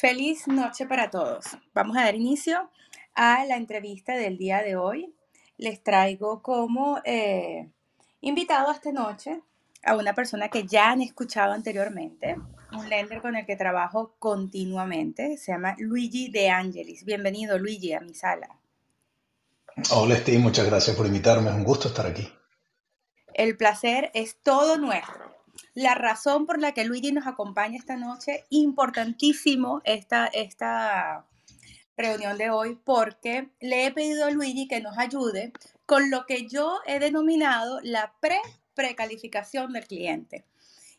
Feliz noche para todos. Vamos a dar inicio a la entrevista del día de hoy. Les traigo como eh, invitado esta noche a una persona que ya han escuchado anteriormente, un lender con el que trabajo continuamente. Se llama Luigi De Angelis. Bienvenido, Luigi, a mi sala. Hola, Steve. Muchas gracias por invitarme. Es un gusto estar aquí. El placer es todo nuestro la razón por la que Luigi nos acompaña esta noche, importantísimo esta, esta reunión de hoy, porque le he pedido a Luigi que nos ayude con lo que yo he denominado la pre-precalificación del cliente.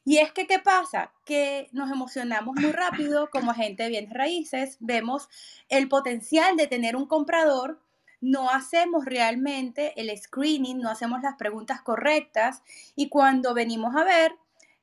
Y es que, ¿qué pasa? Que nos emocionamos muy rápido como agente de bienes raíces, vemos el potencial de tener un comprador, no hacemos realmente el screening, no hacemos las preguntas correctas y cuando venimos a ver,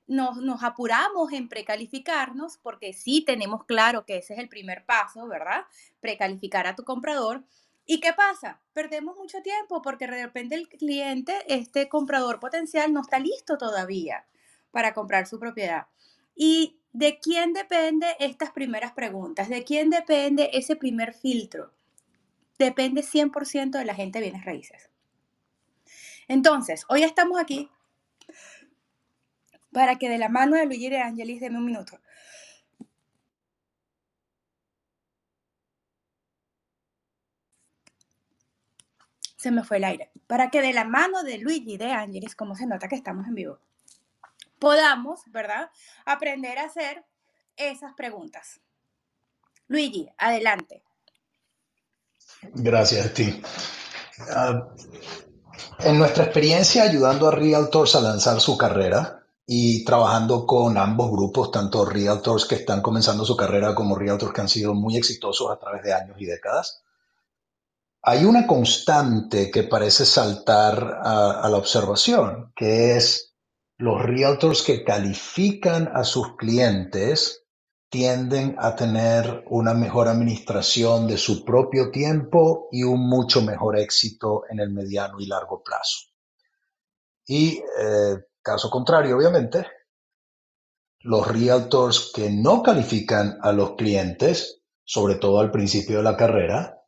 nos, apuramos en precalificarnos porque sí tenemos claro que ese es el primer paso, ¿verdad? Precalificar a tu comprador. ¿Y qué pasa? Perdemos mucho tiempo porque de repente el cliente, este comprador potencial, no está listo todavía para comprar su propiedad. ¿Y de quién depende estas primeras preguntas? ¿De quién depende ese primer filtro? Depende 100% de la gente bienes raíces. Entonces, hoy estamos aquí para que de la mano de Luigi de Angelis, deme un minuto. Se me fue el aire. Para que de la mano de Luigi de Angelis, como se nota que estamos en vivo, podamos, ¿verdad? Aprender a hacer esas preguntas. Luigi, adelante. Gracias, Tim. Ah, en nuestra experiencia ayudando a Realtors a lanzar su carrera, y trabajando con ambos grupos, tanto realtors que están comenzando su carrera como realtors que han sido muy exitosos a través de años y décadas. Hay una constante que parece saltar a, la observación, que es los realtors que califican a sus clientes tienden a tener una mejor administración de su propio tiempo y un mucho mejor éxito en el mediano y largo plazo. Y eh, Caso contrario, obviamente, los realtors que no califican a los clientes, sobre todo al principio de la carrera,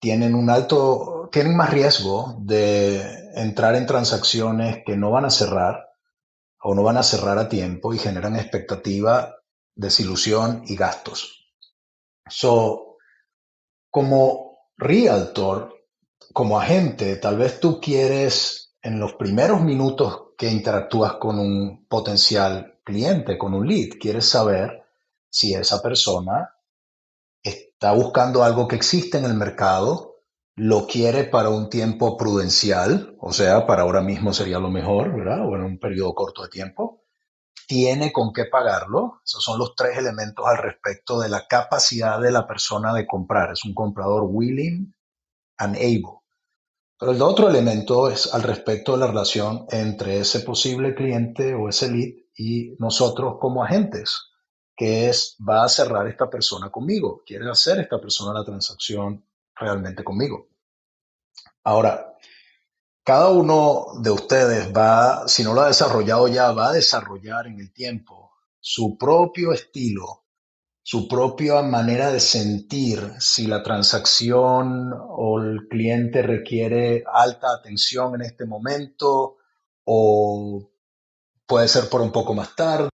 tienen un alto, tienen más riesgo de entrar en transacciones que no van a cerrar o no van a cerrar a tiempo y generan expectativa, desilusión y gastos. So, como realtor, como agente, tal vez tú quieres en los primeros minutos que interactúas con un potencial cliente, con un lead. Quieres saber si esa persona está buscando algo que existe en el mercado, lo quiere para un tiempo prudencial, o sea, para ahora mismo sería lo mejor, ¿verdad? O en un periodo corto de tiempo. Tiene con qué pagarlo. Esos son los tres elementos al respecto de la capacidad de la persona de comprar. Es un comprador willing and able. Pero el otro elemento es al respecto de la relación entre ese posible cliente o ese lead y nosotros como agentes, que es, va a cerrar esta persona conmigo, quiere hacer esta persona la transacción realmente conmigo. Ahora, cada uno de ustedes va, si no lo ha desarrollado ya, va a desarrollar en el tiempo su propio estilo su propia manera de sentir si la transacción o el cliente requiere alta atención en este momento o puede ser por un poco más tarde.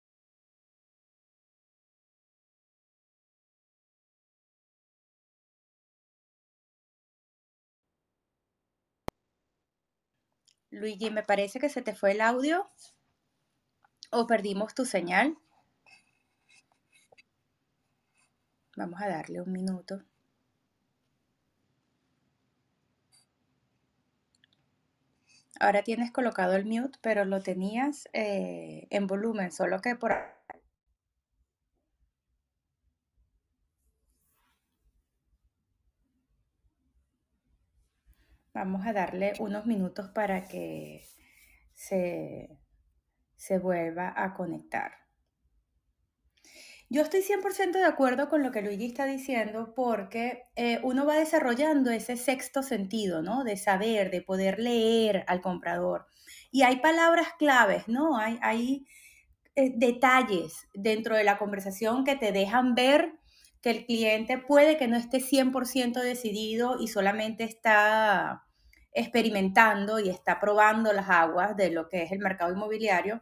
Luigi, me parece que se te fue el audio o perdimos tu señal. Vamos a darle un minuto. Ahora tienes colocado el mute, pero lo tenías eh, en volumen, solo que por... Vamos a darle unos minutos para que se, se vuelva a conectar. Yo estoy 100% de acuerdo con lo que Luigi está diciendo porque eh, uno va desarrollando ese sexto sentido, ¿no? De saber, de poder leer al comprador. Y hay palabras claves, ¿no? Hay, eh, detalles dentro de la conversación que te dejan ver que el cliente puede que no esté 100% decidido y solamente está experimentando y está probando las aguas de lo que es el mercado inmobiliario.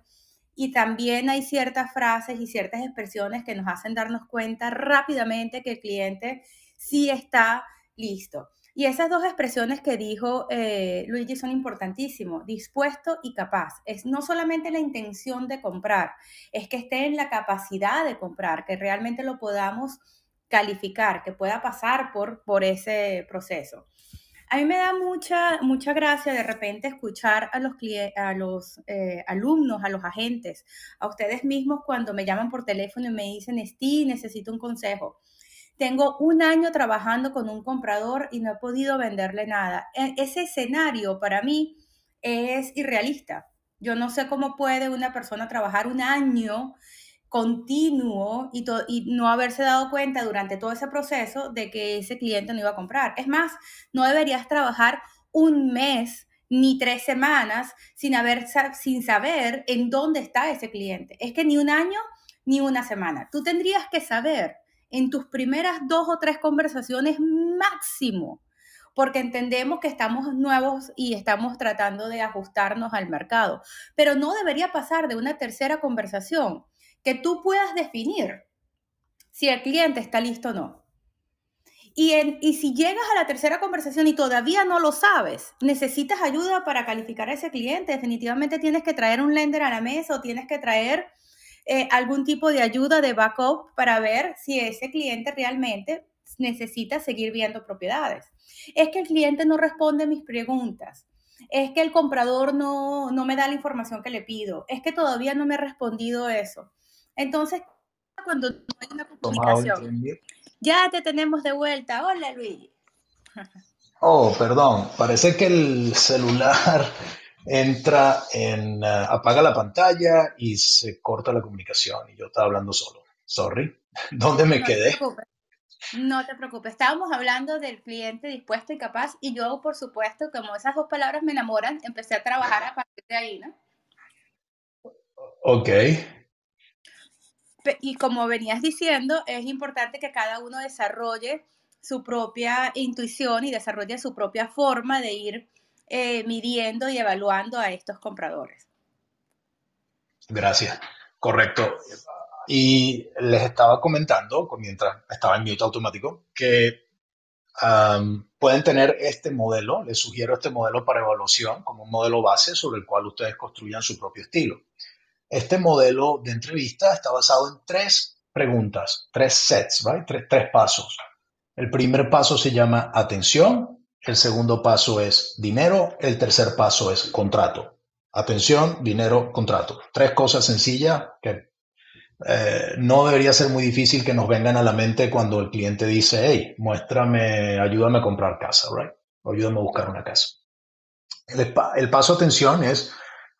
Y también hay ciertas frases y ciertas expresiones que nos hacen darnos cuenta rápidamente que el cliente sí está listo. Y esas dos expresiones que dijo eh, Luigi son importantísimos, dispuesto y capaz. Es no solamente la intención de comprar, es que esté en la capacidad de comprar, que realmente lo podamos calificar, que pueda pasar por, por ese proceso. A mí me da mucha, mucha gracia de repente escuchar a los, a los eh, alumnos, a los agentes, a ustedes mismos cuando me llaman por teléfono y me dicen, Steve, necesito un consejo. Tengo un año trabajando con un comprador y no he podido venderle nada. E, ese escenario para mí es irrealista. Yo no sé cómo puede una persona trabajar un año continuo y, no haberse dado cuenta durante todo ese proceso de que ese cliente no iba a comprar. Es más, no deberías trabajar un mes ni tres semanas sin, haber, sin saber en dónde está ese cliente. Es que ni un año ni una semana. Tú tendrías que saber en tus primeras dos o tres conversaciones máximo, porque entendemos que estamos nuevos y estamos tratando de ajustarnos al mercado. Pero no debería pasar de una tercera conversación que tú puedas definir si el cliente está listo o no. Y, y, si llegas a la tercera conversación y todavía no lo sabes, necesitas ayuda para calificar a ese cliente, definitivamente tienes que traer un lender a la mesa o tienes que traer eh, algún tipo de ayuda de backup para ver si ese cliente realmente necesita seguir viendo propiedades. Es que el cliente no responde mis preguntas. Es que el comprador no, no me da la información que le pido. Es que todavía no me ha respondido eso. Entonces, cuando no hay una comunicación, ya te tenemos de vuelta. Hola, Luis. Oh, perdón. Parece que el celular entra en, uh, apaga la pantalla y se corta la comunicación. Y yo estaba hablando solo. Sorry. ¿Dónde me no quedé? Te no te preocupes. Estábamos hablando del cliente dispuesto y capaz. Y yo, por supuesto, como esas dos palabras me enamoran, empecé a trabajar a partir de ahí, ¿no? Ok y como venías diciendo, es importante que cada uno desarrolle su propia intuición y desarrolle su propia forma de ir eh, midiendo y evaluando a estos compradores. Gracias. Correcto. Y les estaba comentando, mientras estaba en mute automático, que pueden tener este modelo, les sugiero este modelo para evaluación como un modelo base sobre el cual ustedes construyan su propio estilo. Este modelo de entrevista está basado en tres preguntas, tres sets, right? tres, pasos. El primer paso se llama atención, el segundo paso es dinero, el tercer paso es contrato. Atención, dinero, contrato. Tres cosas sencillas que eh, no debería ser muy difícil que nos vengan a la mente cuando el cliente dice, hey, muéstrame, ayúdame a comprar casa, right? O ayúdame a buscar una casa. El, el paso atención es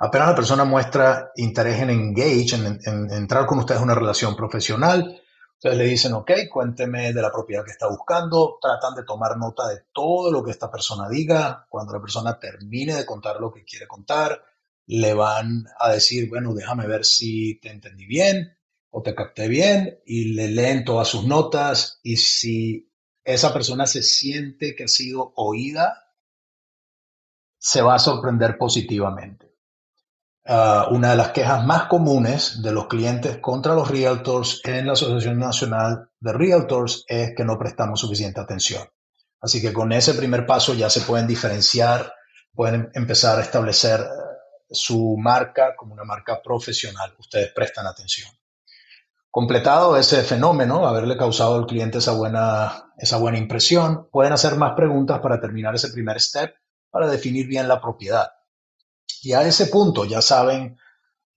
Apenas la persona muestra interés en engage, en, entrar con ustedes en una relación profesional, ustedes le dicen, ok, cuénteme de la propiedad que está buscando, tratan de tomar nota de todo lo que esta persona diga. Cuando la persona termine de contar lo que quiere contar, le van a decir, bueno, déjame ver si te entendí bien o te capté bien y le leen todas sus notas y si esa persona se siente que ha sido oída, se va a sorprender positivamente. Ah, una de las quejas más comunes de los clientes contra los realtors en la Asociación Nacional de Realtors es que no prestamos suficiente atención. Así que con ese primer paso ya se pueden diferenciar, pueden empezar a establecer eh, su marca como una marca profesional. Ustedes prestan atención. Completado ese fenómeno, haberle causado al cliente esa buena, esa buena impresión, pueden hacer más preguntas para terminar ese primer step para definir bien la propiedad. Y a ese punto ya saben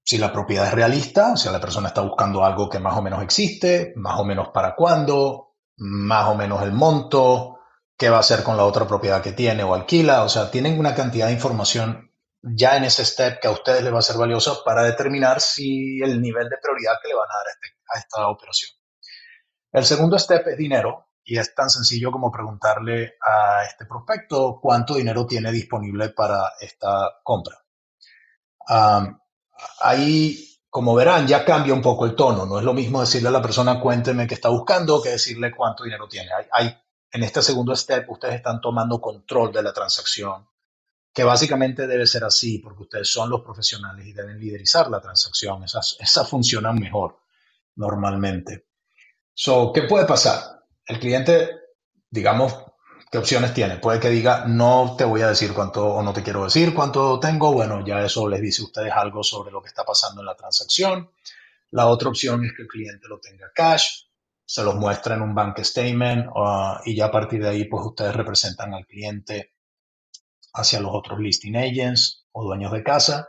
si la propiedad es realista, si la persona está buscando algo que más o menos existe, más o menos para cuándo, más o menos el monto, qué va a hacer con la otra propiedad que tiene o alquila. O sea, tienen una cantidad de información ya en ese step que a ustedes les va a ser valiosa para determinar si el nivel de prioridad que le van a dar a, este, a esta operación. El segundo step es dinero y es tan sencillo como preguntarle a este prospecto cuánto dinero tiene disponible para esta compra hay como verán, ya cambia un poco el tono. No es lo mismo decirle a la persona cuénteme qué está buscando que decirle cuánto dinero tiene. Hay, en este segundo step, ustedes están tomando control de la transacción, que básicamente debe ser así, porque ustedes son los profesionales y deben liderizar la transacción. Esas, esas funcionan mejor normalmente. So, ¿Qué puede pasar? El cliente, digamos, ¿qué opciones tiene? Puede que diga, no te voy a decir cuánto o no te quiero decir cuánto tengo. Bueno, ya eso les dice a ustedes algo sobre lo que está pasando en la transacción. La otra opción es que el cliente lo tenga cash, se los muestra en un bank statement uh, y ya a partir de ahí, pues ustedes representan al cliente hacia los otros listing agents o dueños de casa.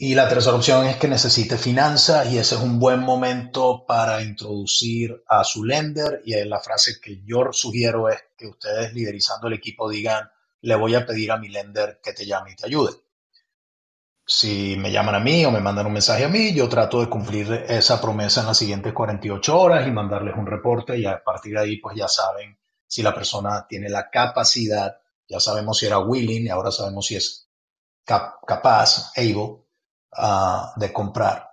Y la tercera opción es que necesite finanzas y ese es un buen momento para introducir a su lender y la frase que yo sugiero es que ustedes liderizando el equipo digan, le voy a pedir a mi lender que te llame y te ayude. Si me llaman a mí o me mandan un mensaje a mí, yo trato de cumplir esa promesa en las siguientes 48 horas y mandarles un reporte y a partir de ahí pues ya saben si la persona tiene la capacidad, ya sabemos si era willing y ahora sabemos si es capaz, able de comprar.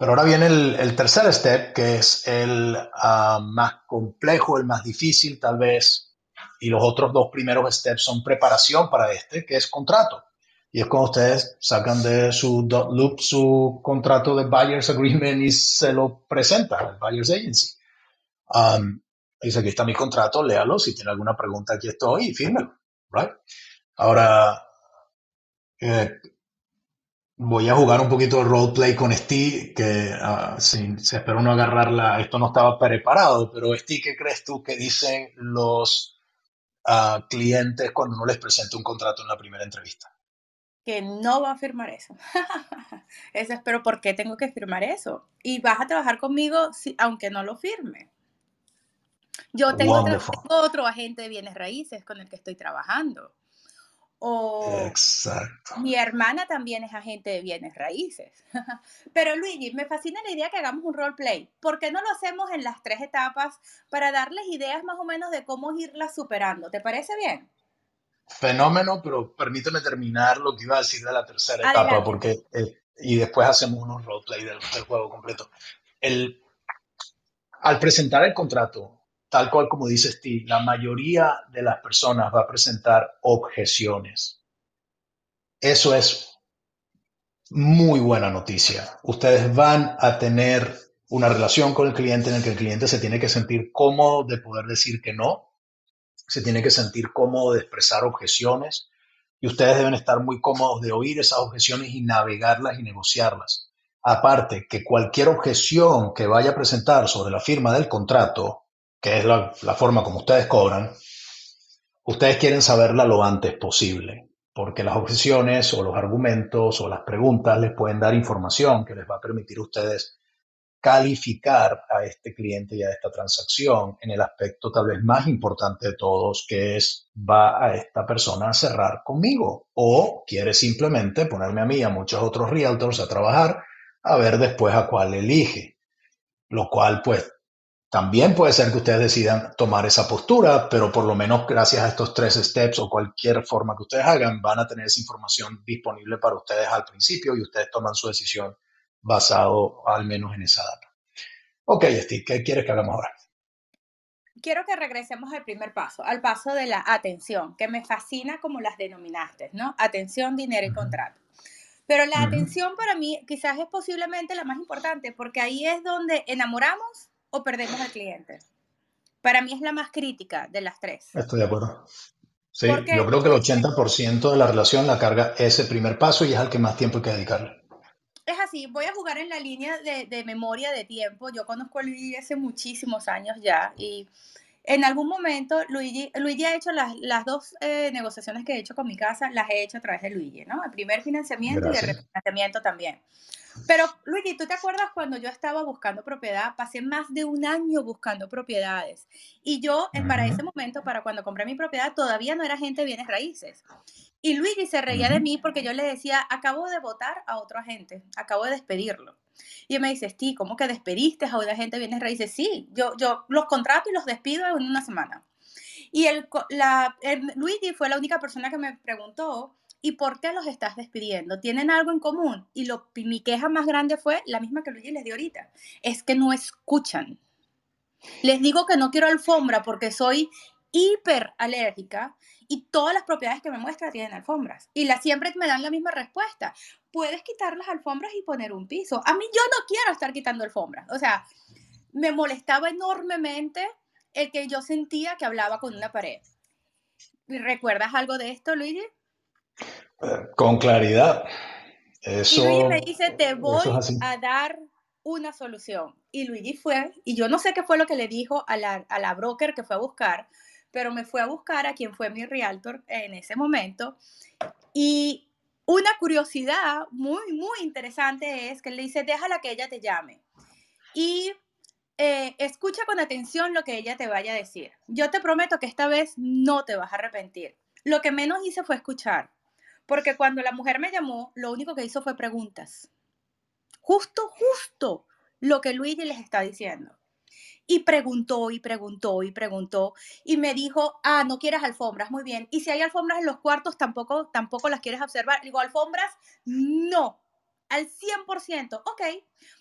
Pero ahora viene el, tercer step, que es el ah, más complejo, el más difícil tal vez, y los otros dos primeros steps son preparación para este, que es contrato. Y es cuando ustedes sacan de su loop su contrato de Buyer's Agreement y se lo presentan al Buyer's Agency. Um, dice, aquí está mi contrato, léalo, si tiene alguna pregunta aquí estoy y fírmelo, right? Ahora, eh, Voy a jugar un poquito de roleplay con Steve, que uh, se espero no agarrarla, esto no estaba preparado, pero Steve, ¿qué crees tú que dicen los uh, clientes cuando uno les presenta un contrato en la primera entrevista? Que no va a firmar eso. eso es, pero ¿por qué tengo que firmar eso? Y vas a trabajar conmigo si, aunque no lo firme. Yo tengo otro agente de bienes raíces con el que estoy trabajando. O Exacto. mi hermana también es agente de bienes raíces. Pero Luigi, me fascina la idea que hagamos un roleplay. ¿Por qué no lo hacemos en las tres etapas para darles ideas más o menos de cómo irlas superando? ¿Te parece bien? Fenómeno, pero permíteme terminar lo que iba a decir de la tercera etapa, porque eh, y después hacemos unos roleplay del, del juego completo. El, al presentar el contrato, tal cual como dice Steve, la mayoría de las personas va a presentar objeciones. Eso es muy buena noticia. Ustedes van a tener una relación con el cliente en el que el cliente se tiene que sentir cómodo de poder decir que no, se tiene que sentir cómodo de expresar objeciones y ustedes deben estar muy cómodos de oír esas objeciones y navegarlas y negociarlas. Aparte, que cualquier objeción que vaya a presentar sobre la firma del contrato que es la, forma como ustedes cobran, ustedes quieren saberla lo antes posible, porque las objeciones o los argumentos o las preguntas les pueden dar información que les va a permitir a ustedes calificar a este cliente y a esta transacción en el aspecto tal vez más importante de todos, que es, ¿va a esta persona a cerrar conmigo? ¿O quiere simplemente ponerme a mí y a muchos otros realtors a trabajar a ver después a cuál elige? Lo cual pues también puede ser que ustedes decidan tomar esa postura, pero por lo menos gracias a estos tres steps o cualquier forma que ustedes hagan, van a tener esa información disponible para ustedes al principio y ustedes toman su decisión basado al menos en esa data. Ok, Steve, ¿qué quieres que hagamos ahora? Quiero que regresemos al primer paso, al paso de la atención, que me fascina como las denominaste, ¿no? Atención, dinero y contrato. Pero la atención para mí quizás es posiblemente la más importante, porque ahí es donde enamoramos o perdemos al cliente. Para mí es la más crítica de las tres. Estoy de acuerdo. Sí, yo creo que el 80% de la relación la carga ese primer paso y es al que más tiempo hay que dedicarle. Es así, voy a jugar en la línea de, memoria de tiempo. Yo conozco a Luigi hace muchísimos años ya y en algún momento Luigi, Luigi ha hecho las, las dos eh, negociaciones que he hecho con mi casa, las he hecho a través de Luigi, ¿no? El primer financiamiento y el refinanciamiento también. Pero, Luigi, ¿tú te acuerdas cuando yo estaba buscando propiedad? Pasé más de un año buscando propiedades. Y yo, eh, para ese momento, para cuando compré mi propiedad, todavía no era gente de bienes raíces. Y Luigi se reía de mí porque yo le decía, acabo de votar a otro agente, acabo de despedirlo. Y él me dice, Steve, ¿cómo que despediste a una agente de bienes raíces? Sí, yo, yo los contrato y los despido en una semana. Y el, la, Luigi fue la única persona que me preguntó, ¿Y por qué los estás despidiendo? ¿Tienen algo en común? Y lo, mi queja más grande fue la misma que Luigi les dio ahorita. Es que no escuchan. Les digo que no quiero alfombra porque soy hiper alérgica y todas las propiedades que me muestra tienen alfombras. Y la, siempre me dan la misma respuesta. Puedes quitar las alfombras y poner un piso. A mí yo no quiero estar quitando alfombras. O sea, me molestaba enormemente el que yo sentía que hablaba con una pared. ¿Recuerdas algo de esto, Luigi? Con claridad. Eso, y Luigi me dice, te voy a dar una solución. Y Luigi fue, y yo no sé qué fue lo que le dijo a la, a la broker que fue a buscar, pero me fue a buscar a quien fue mi realtor en ese momento. Y una curiosidad muy, muy interesante es que le dice, déjala que ella te llame. Y eh, escucha con atención lo que ella te vaya a decir. Yo te prometo que esta vez no te vas a arrepentir. Lo que menos hice fue escuchar, porque cuando la mujer me llamó, lo único que hizo fue preguntas. Justo, justo lo que Luigi les está diciendo. Y preguntó y preguntó y preguntó y me dijo, ah, no quieres alfombras, muy bien. Y si hay alfombras en los cuartos, tampoco, tampoco las quieres observar. Digo, alfombras, no al 100%. Ok,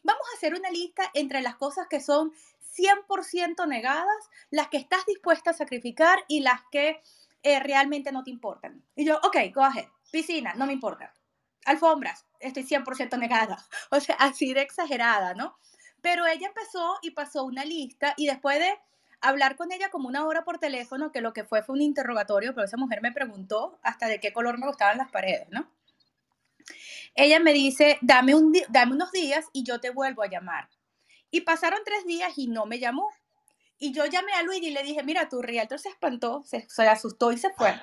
vamos a hacer una lista entre las cosas que son 100% negadas, las que estás dispuesta a sacrificar y las que eh, realmente no te importan. Y yo, ok, go ahead. Piscina, no me importa. Alfombras, estoy 100% negada. O sea, así de exagerada, ¿no? Pero ella empezó y pasó una lista y después de hablar con ella como una hora por teléfono, que lo que fue fue un interrogatorio, pero esa mujer me preguntó hasta de qué color me gustaban las paredes, ¿no? Ella me dice, dame, un dame unos días y yo te vuelvo a llamar. Y pasaron tres días y no me llamó. Y yo llamé a Luigi y le dije, mira, tu realtor se espantó, se, asustó y se fue.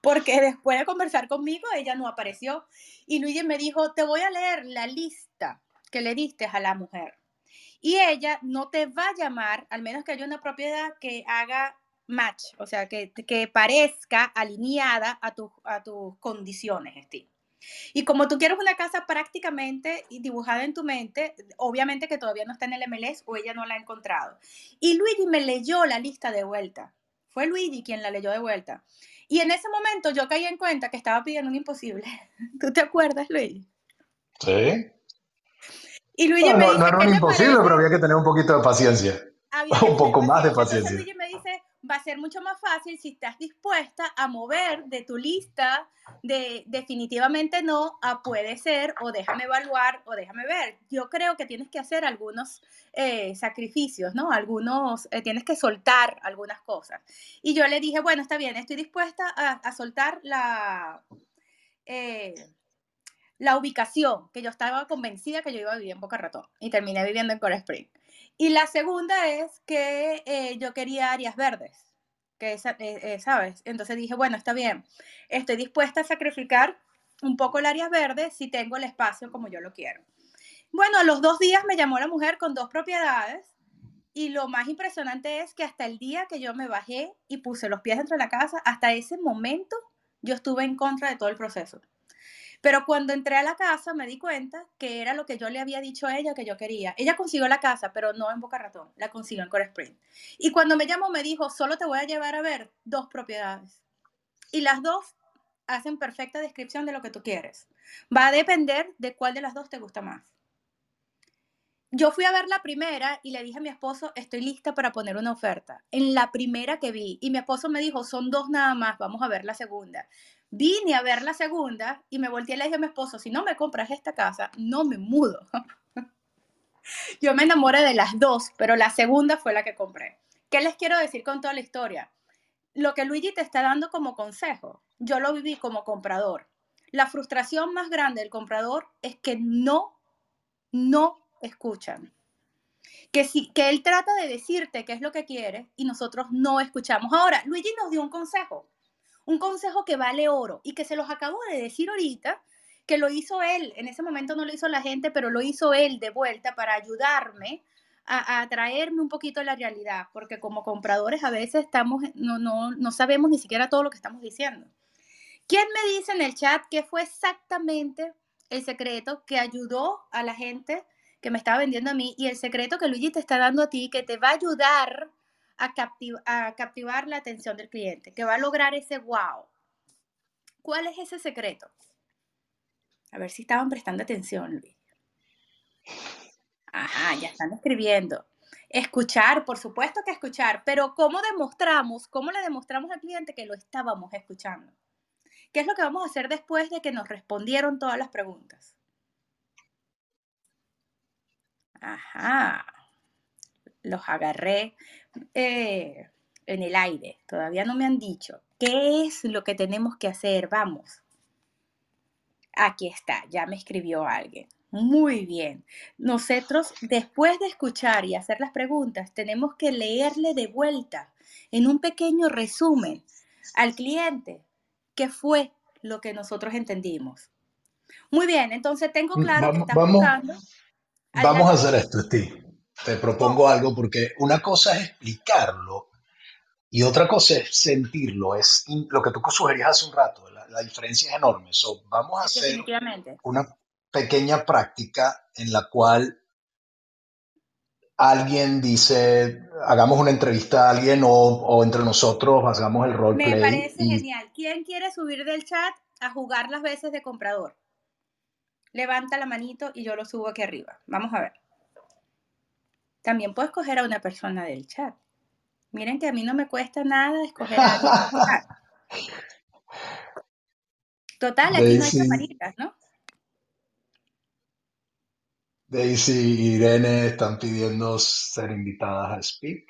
Porque después de conversar conmigo, ella no apareció. Y Luigi me dijo, te voy a leer la lista que le diste a la mujer. Y ella no te va a llamar, al menos que haya una propiedad que haga match, o sea, que, que parezca alineada a, a tus condiciones, Steve. Y como tú quieres una casa prácticamente dibujada en tu mente, obviamente que todavía no está en el MLS o ella no la ha encontrado. Y Luigi me leyó la lista de vuelta. Fue Luigi quien la leyó de vuelta. Y en ese momento yo caí en cuenta que estaba pidiendo un imposible. ¿Tú te acuerdas, Luigi? Sí. Y Luigi me dice, no era un imposible, pero había que tener un poquito de paciencia. un poco más de paciencia. Luigi me dice, va a ser mucho más fácil si estás dispuesta a mover de tu lista de definitivamente no a puede ser o déjame evaluar o déjame ver. Yo creo que tienes que hacer algunos eh, sacrificios, ¿no? Algunos, eh, tienes que soltar algunas cosas. Y yo le dije, bueno, está bien, estoy dispuesta a, soltar la... Eh, la ubicación, que yo estaba convencida que yo iba a vivir en Boca Ratón y terminé viviendo en Coral Spring. Y la segunda es que eh, yo quería áreas verdes, que eh, eh, ¿sabes? Entonces dije, bueno, está bien, estoy dispuesta a sacrificar un poco el área verde si tengo el espacio como yo lo quiero. Bueno, a los dos días me llamó la mujer con dos propiedades y lo más impresionante es que hasta el día que yo me bajé y puse los pies dentro de la casa, hasta ese momento yo estuve en contra de todo el proceso. Pero cuando entré a la casa me di cuenta que era lo que yo le había dicho a ella que yo quería. Ella consiguió la casa, pero no en Boca Ratón, la consiguió en Core Spring. Y cuando me llamó me dijo, solo te voy a llevar a ver dos propiedades. Y las dos hacen perfecta descripción de lo que tú quieres. Va a depender de cuál de las dos te gusta más. Yo fui a ver la primera y le dije a mi esposo, estoy lista para poner una oferta. En la primera que vi, y mi esposo me dijo, son dos nada más, vamos a ver la segunda. Vine a ver la segunda y me volteé y le dije a mi esposo, si no me compras esta casa, no me mudo. Yo me enamoré de las dos, pero la segunda fue la que compré. ¿Qué les quiero decir con toda la historia? Lo que Luigi te está dando como consejo, yo lo viví como comprador. La frustración más grande del comprador es que no, no escuchan. Que, si, que él trata de decirte qué es lo que quiere y nosotros no escuchamos. Ahora, Luigi nos dio un consejo un consejo que vale oro y que se los acabo de decir ahorita, que lo hizo él, en ese momento no lo hizo la gente, pero lo hizo él de vuelta para ayudarme a, a traerme un poquito a la realidad, porque como compradores a veces estamos, no, no, no sabemos ni siquiera todo lo que estamos diciendo. ¿Quién me dice en el chat qué fue exactamente el secreto que ayudó a la gente que me estaba vendiendo a mí y el secreto que Luigi te está dando a ti que te va a ayudar a, captivar la atención del cliente, que va a lograr ese wow. ¿Cuál es ese secreto? A ver si estaban prestando atención, Luis. Ajá, ya están escribiendo. Escuchar, por supuesto que escuchar, pero ¿cómo demostramos, cómo le demostramos al cliente que lo estábamos escuchando? ¿Qué es lo que vamos a hacer después de que nos respondieron todas las preguntas? Ajá, los agarré eh, en el aire, todavía no me han dicho. ¿Qué es lo que tenemos que hacer? Vamos. Aquí está, ya me escribió alguien. Muy bien. Nosotros, después de escuchar y hacer las preguntas, tenemos que leerle de vuelta en un pequeño resumen al cliente qué fue lo que nosotros entendimos. Muy bien, entonces tengo claro que estás vamos, Vamos a hacer esto, Steve. Te propongo algo porque una cosa es explicarlo y otra cosa es sentirlo. Es lo que tú sugerías hace un rato. La, diferencia es enorme. vamos a hacer una pequeña práctica en la cual alguien dice, hagamos una entrevista a alguien o, entre nosotros hagamos el roleplay. Me parece genial. ¿Quién quiere subir del chat a jugar las veces de comprador? Levanta la manito y yo lo subo aquí arriba. Vamos a ver. También puedo escoger a una persona del chat. Miren que a mí no me cuesta nada escoger a alguien. Total, aquí no hay camaritas, ¿no? Daisy y Irene están pidiendo ser invitadas a Speak.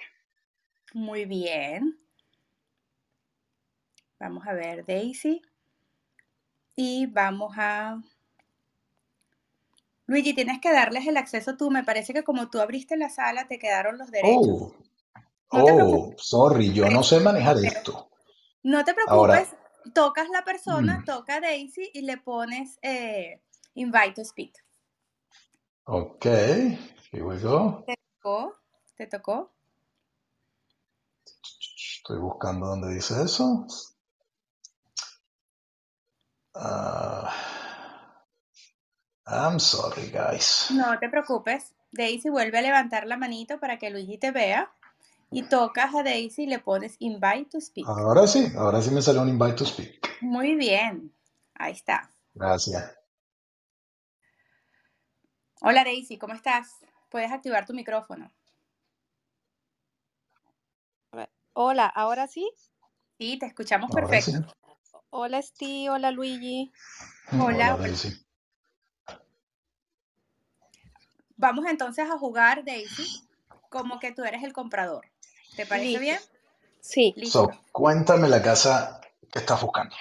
Muy bien. Vamos a ver, Daisy. Y vamos a... Luigi, tienes que darles el acceso tú. Me parece que como tú abriste la sala, te quedaron los derechos. Oh, oh sorry, yo no sé manejar esto. No te preocupes, tocas la persona, mm. toca Daisy y le pones eh, invite to speak. Ok, here we go. ¿Te tocó? ¿Te tocó? Estoy buscando dónde dice eso. Uh, I'm sorry, guys. No te preocupes. Daisy vuelve a levantar la manito para que Luigi te vea. Y tocas a Daisy y le pones invite to speak. Ahora sí, ahora sí me salió un invite to speak. Muy bien. Ahí está. Gracias. Hola Daisy, ¿cómo estás? Puedes activar tu micrófono. Hola, ¿ahora sí? Sí, te escuchamos perfecto. Hola Steve, hola Luigi. Hola. Daisy. Vamos entonces a jugar, Daisy, como que tú eres el comprador. ¿Te parece bien? Sí. Listo. cuéntame la casa que estás buscando.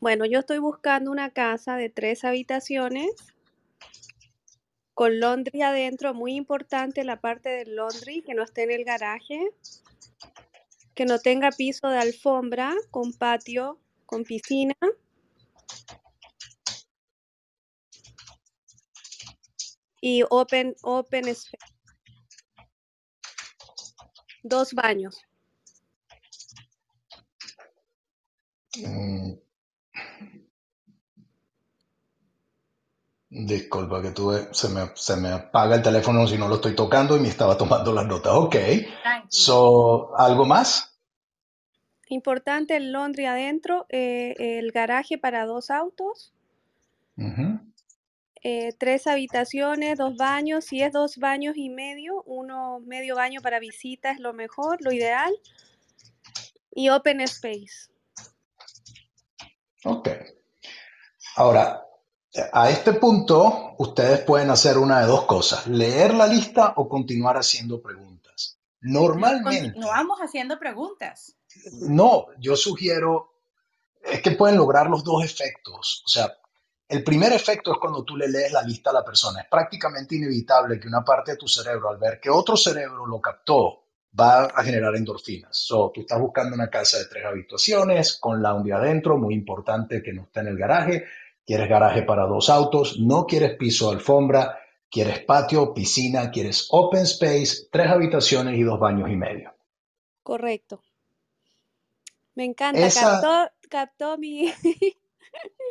Bueno, yo estoy buscando una casa de tres habitaciones con laundry adentro, muy importante la parte del laundry, que no esté en el garaje, que no tenga piso de alfombra, con patio, con piscina. Y open, open space. Dos baños. Mm, Disculpa que tuve, se me, se me apaga el teléfono si no lo estoy tocando y me estaba tomando las notas. Ok. So, ¿Algo más? Importante el laundry adentro, eh, el garaje para dos autos, eh, tres habitaciones, dos baños. Si es dos baños y medio, uno medio baño para visita es lo mejor, lo ideal. Y open space. Ok. Ahora, a este punto, ustedes pueden hacer una de dos cosas, leer la lista o continuar haciendo preguntas. Normalmente... Continuamos haciendo preguntas. No, yo sugiero, es que pueden lograr los dos efectos. O sea, el primer efecto es cuando tú le lees la lista a la persona. Es prácticamente inevitable que una parte de tu cerebro, al ver que otro cerebro lo captó, va a generar endorfinas. So, tú estás buscando una casa de tres habitaciones con lounge adentro, muy importante que no esté en el garaje quieres garaje para dos autos, no quieres piso alfombra, quieres patio, piscina, quieres open space, tres habitaciones y dos baños y medio. Correcto. Me encanta, captó, captó mi...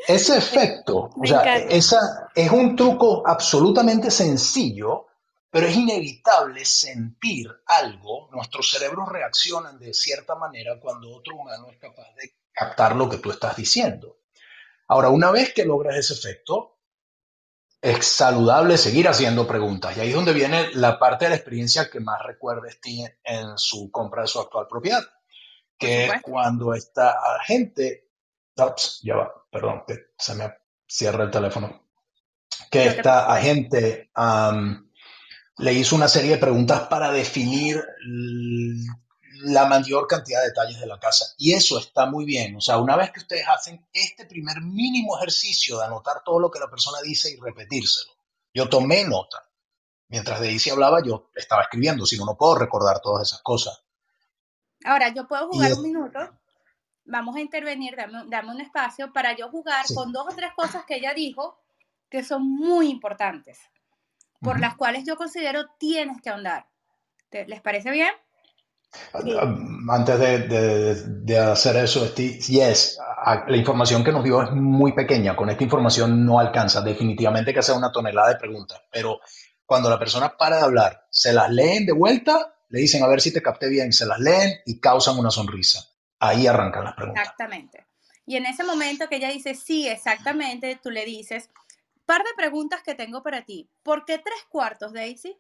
Ese efecto, o sea, esa, es un truco absolutamente sencillo, pero es inevitable sentir algo. Nuestros cerebros reaccionan de cierta manera cuando otro humano es capaz de captar lo que tú estás diciendo. Ahora, una vez que logras ese efecto, es saludable seguir haciendo preguntas. Y ahí es donde viene la parte de la experiencia que más recuerda Steve en su compra de su actual propiedad, que es cuando esta gente, ups, ya va, perdón, que se me cierra el teléfono, que esta agente le hizo una serie de preguntas para definir la mayor cantidad de detalles de la casa. Y eso está muy bien. O sea, una vez que ustedes hacen este primer mínimo ejercicio de anotar todo lo que la persona dice y repetírselo. Yo tomé nota. Mientras Daisy hablaba, yo estaba escribiendo, si no, no puedo recordar todas esas cosas. Ahora, yo puedo jugar un minuto. Vamos a intervenir, dame, un espacio para yo jugar con dos o tres cosas que ella dijo que son muy importantes, por las cuales yo considero tienes que ahondar. ¿Les parece bien? Antes de, hacer eso, yes, la información que nos dio es muy pequeña. Con esta información no alcanza. Definitivamente que sea una tonelada de preguntas. Pero cuando la persona para de hablar, se las leen de vuelta, le dicen a ver si te capté bien, se las leen y causan una sonrisa. Ahí arrancan las preguntas. Exactamente. Y en ese momento que ella dice, sí, exactamente, tú le dices, par de preguntas que tengo para ti. ¿Por qué tres cuartos, Daisy?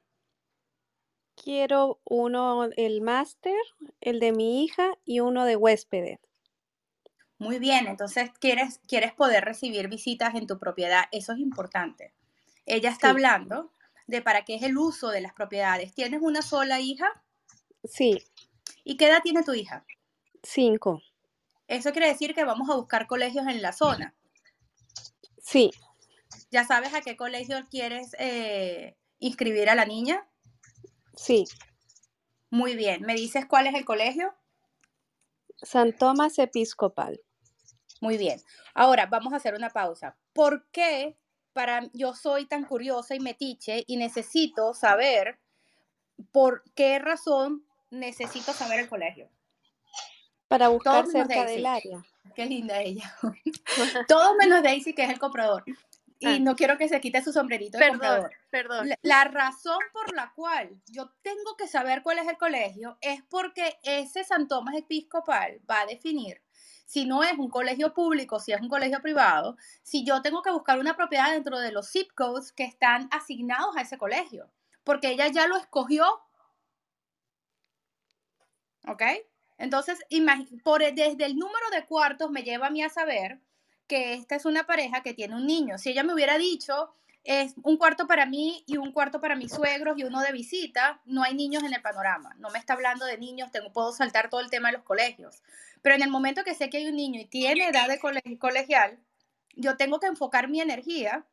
Quiero uno, el máster, el de mi hija y uno de huéspedes. Muy bien, entonces quieres, quieres poder recibir visitas en tu propiedad, eso es importante. Ella está hablando de para qué es el uso de las propiedades. ¿Tienes una sola hija? Sí. ¿Y qué edad tiene tu hija? Cinco. Eso quiere decir que vamos a buscar colegios en la zona. Sí. ¿Ya sabes a qué colegio quieres eh, inscribir a la niña? Sí. Muy bien. ¿Me dices cuál es el colegio? San Tomás Episcopal. Muy bien. Ahora vamos a hacer una pausa. ¿Por qué para yo soy tan curiosa y metiche y necesito saber por qué razón necesito saber el colegio? Para buscar cerca del área. Qué linda ella. Todo menos Daisy, que es el comprador. Y ah. no quiero que se quite su sombrerito de comprador. Perdón. La, razón por la cual yo tengo que saber cuál es el colegio es porque ese San Tomás Episcopal va a definir si no es un colegio público, si es un colegio privado, si yo tengo que buscar una propiedad dentro de los zip codes que están asignados a ese colegio, porque ella ya lo escogió. ¿Ok? Entonces, por, desde el número de cuartos me lleva a mí a saber que esta es una pareja que tiene un niño. Si ella me hubiera dicho, es un cuarto para mí y un cuarto para mis suegros y uno de visita, no hay niños en el panorama. No me está hablando de niños, tengo, puedo saltar todo el tema de los colegios. Pero en el momento que sé que hay un niño y tiene edad de colegial, yo tengo que enfocar mi energía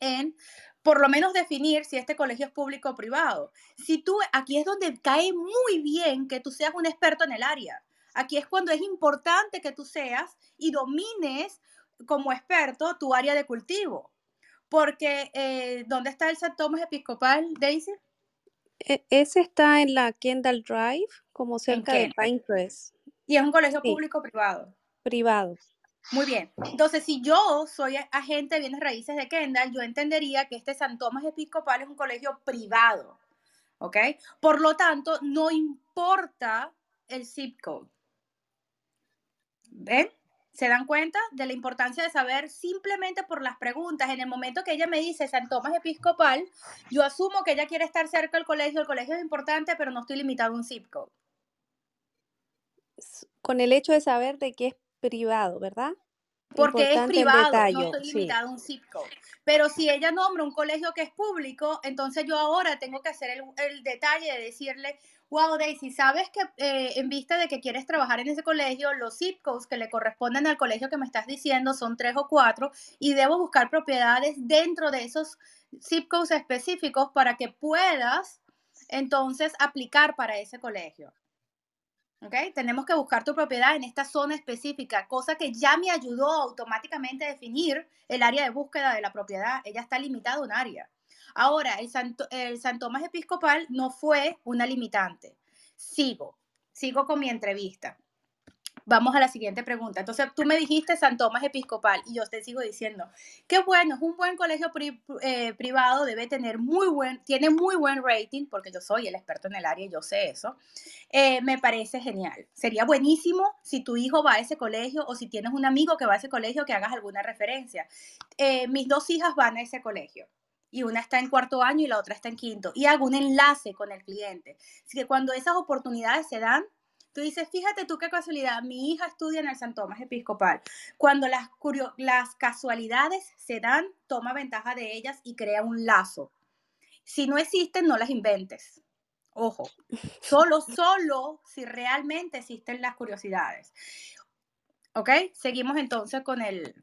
en por lo menos definir si este colegio es público o privado. Si tú, aquí es donde cae muy bien que tú seas un experto en el área. Aquí es cuando es importante que tú seas y domines como experto tu área de cultivo. Porque, eh, ¿dónde está el San Tomás Episcopal, Daisy? E, ese está en la Kendall Drive, como cerca de Pinecrest. ¿Y es un colegio público o privado? Privado. Muy bien. Entonces, si yo soy agente de bienes raíces de Kendall, yo entendería que este San Tomás Episcopal es un colegio privado. ¿Ok? Por lo tanto, no importa el zip code. ¿Ven? ¿Se dan cuenta de la importancia de saber simplemente por las preguntas? En el momento que ella me dice San Tomás Episcopal, yo asumo que ella quiere estar cerca del colegio. El colegio es importante, pero no estoy limitado a un zip code. Con el hecho de saber de que es privado, ¿verdad? Porque es privado, no estoy limitado a un zip code. Pero si ella nombra un colegio que es público, entonces yo ahora tengo que hacer el, el detalle de decirle, wow, Daisy, sabes que eh, en vista de que quieres trabajar en ese colegio, los zip codes que le corresponden al colegio que me estás diciendo son tres o cuatro y debo buscar propiedades dentro de esos zip codes específicos para que puedas entonces aplicar para ese colegio. ¿Ok? Tenemos que buscar tu propiedad en esta zona específica, cosa que ya me ayudó automáticamente a definir el área de búsqueda de la propiedad. Ella está limitada a un área. Ahora, el, Santo, el San Tomás Episcopal no fue una limitante. Sigo, sigo con mi entrevista. Vamos a la siguiente pregunta. Entonces, tú me dijiste San Tomás Episcopal y yo te sigo diciendo, qué bueno, es un buen colegio eh, privado, debe tener muy buen, tiene muy buen rating, porque yo soy el experto en el área y yo sé eso. Eh, me parece genial. Sería buenísimo si tu hijo va a ese colegio o si tienes un amigo que va a ese colegio que hagas alguna referencia. Eh, mis dos hijas van a ese colegio y una está en cuarto año y la otra está en quinto y hago un enlace con el cliente. Así que cuando esas oportunidades se dan, Tú dices, fíjate tú qué casualidad, mi hija estudia en el San Tomás Episcopal. Cuando las, las casualidades se dan, toma ventaja de ellas y crea un lazo. Si no existen, no las inventes. Ojo, solo, solo si realmente existen las curiosidades. ¿Ok? Seguimos entonces con, el,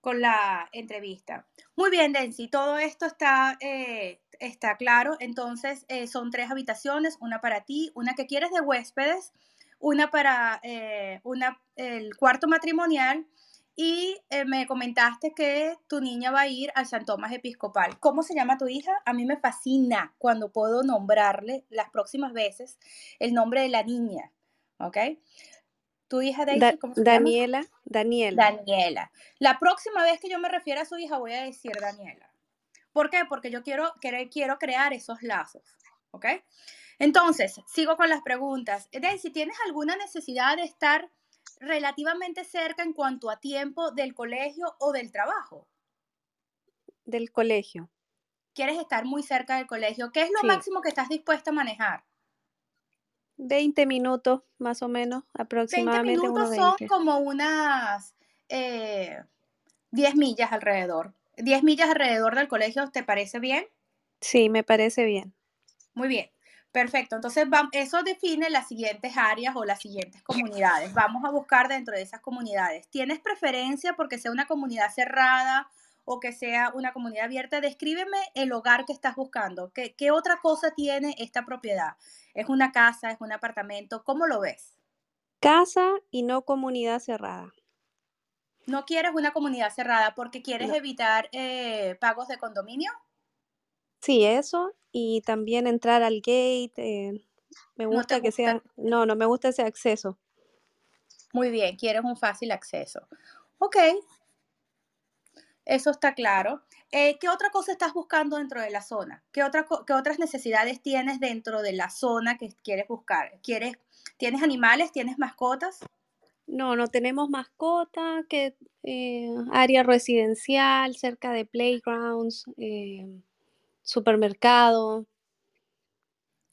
con la entrevista. Muy bien, Densi, todo esto está, eh, está claro. Entonces, eh, son tres habitaciones, una para ti, una que quieres de huéspedes una para eh, una, el cuarto matrimonial y eh, me comentaste que tu niña va a ir al San Tomás Episcopal. ¿Cómo se llama tu hija? A mí me fascina cuando puedo nombrarle las próximas veces el nombre de la niña, ¿ok? Tu hija de ¿cómo se Daniela, llama? Daniela. Daniela. La próxima vez que yo me refiera a su hija voy a decir Daniela. ¿Por qué? Porque yo quiero, quiero crear esos lazos, ¿ok? Entonces, sigo con las preguntas. si ¿tienes alguna necesidad de estar relativamente cerca en cuanto a tiempo del colegio o del trabajo? Del colegio. ¿Quieres estar muy cerca del colegio? ¿Qué es lo máximo que estás dispuesta a manejar? 20 minutos, más o menos, aproximadamente. 20 minutos son como unas 10 eh, millas alrededor. 10 millas alrededor del colegio, ¿te parece bien? Sí, me parece bien. Muy bien. Perfecto, entonces eso define las siguientes áreas o las siguientes comunidades. Vamos a buscar dentro de esas comunidades. ¿Tienes preferencia porque sea una comunidad cerrada o que sea una comunidad abierta? Descríbeme el hogar que estás buscando. ¿Qué, qué otra cosa tiene esta propiedad? ¿Es una casa? ¿Es un apartamento? ¿Cómo lo ves? Casa y no comunidad cerrada. ¿No quieres una comunidad cerrada porque quieres evitar eh, pagos de condominio? Sí, eso, y también entrar al gate. Eh, me gusta que sea, no, no me gusta ese acceso. Muy bien, quieres un fácil acceso. Ok, eso está claro. Eh, ¿Qué otra cosa estás buscando dentro de la zona? ¿Qué, ¿Qué otras necesidades tienes dentro de la zona que quieres buscar? ¿Quieres, ¿Tienes animales? ¿Tienes mascotas? No, no tenemos mascota, que eh, área residencial, cerca de playgrounds, supermercado.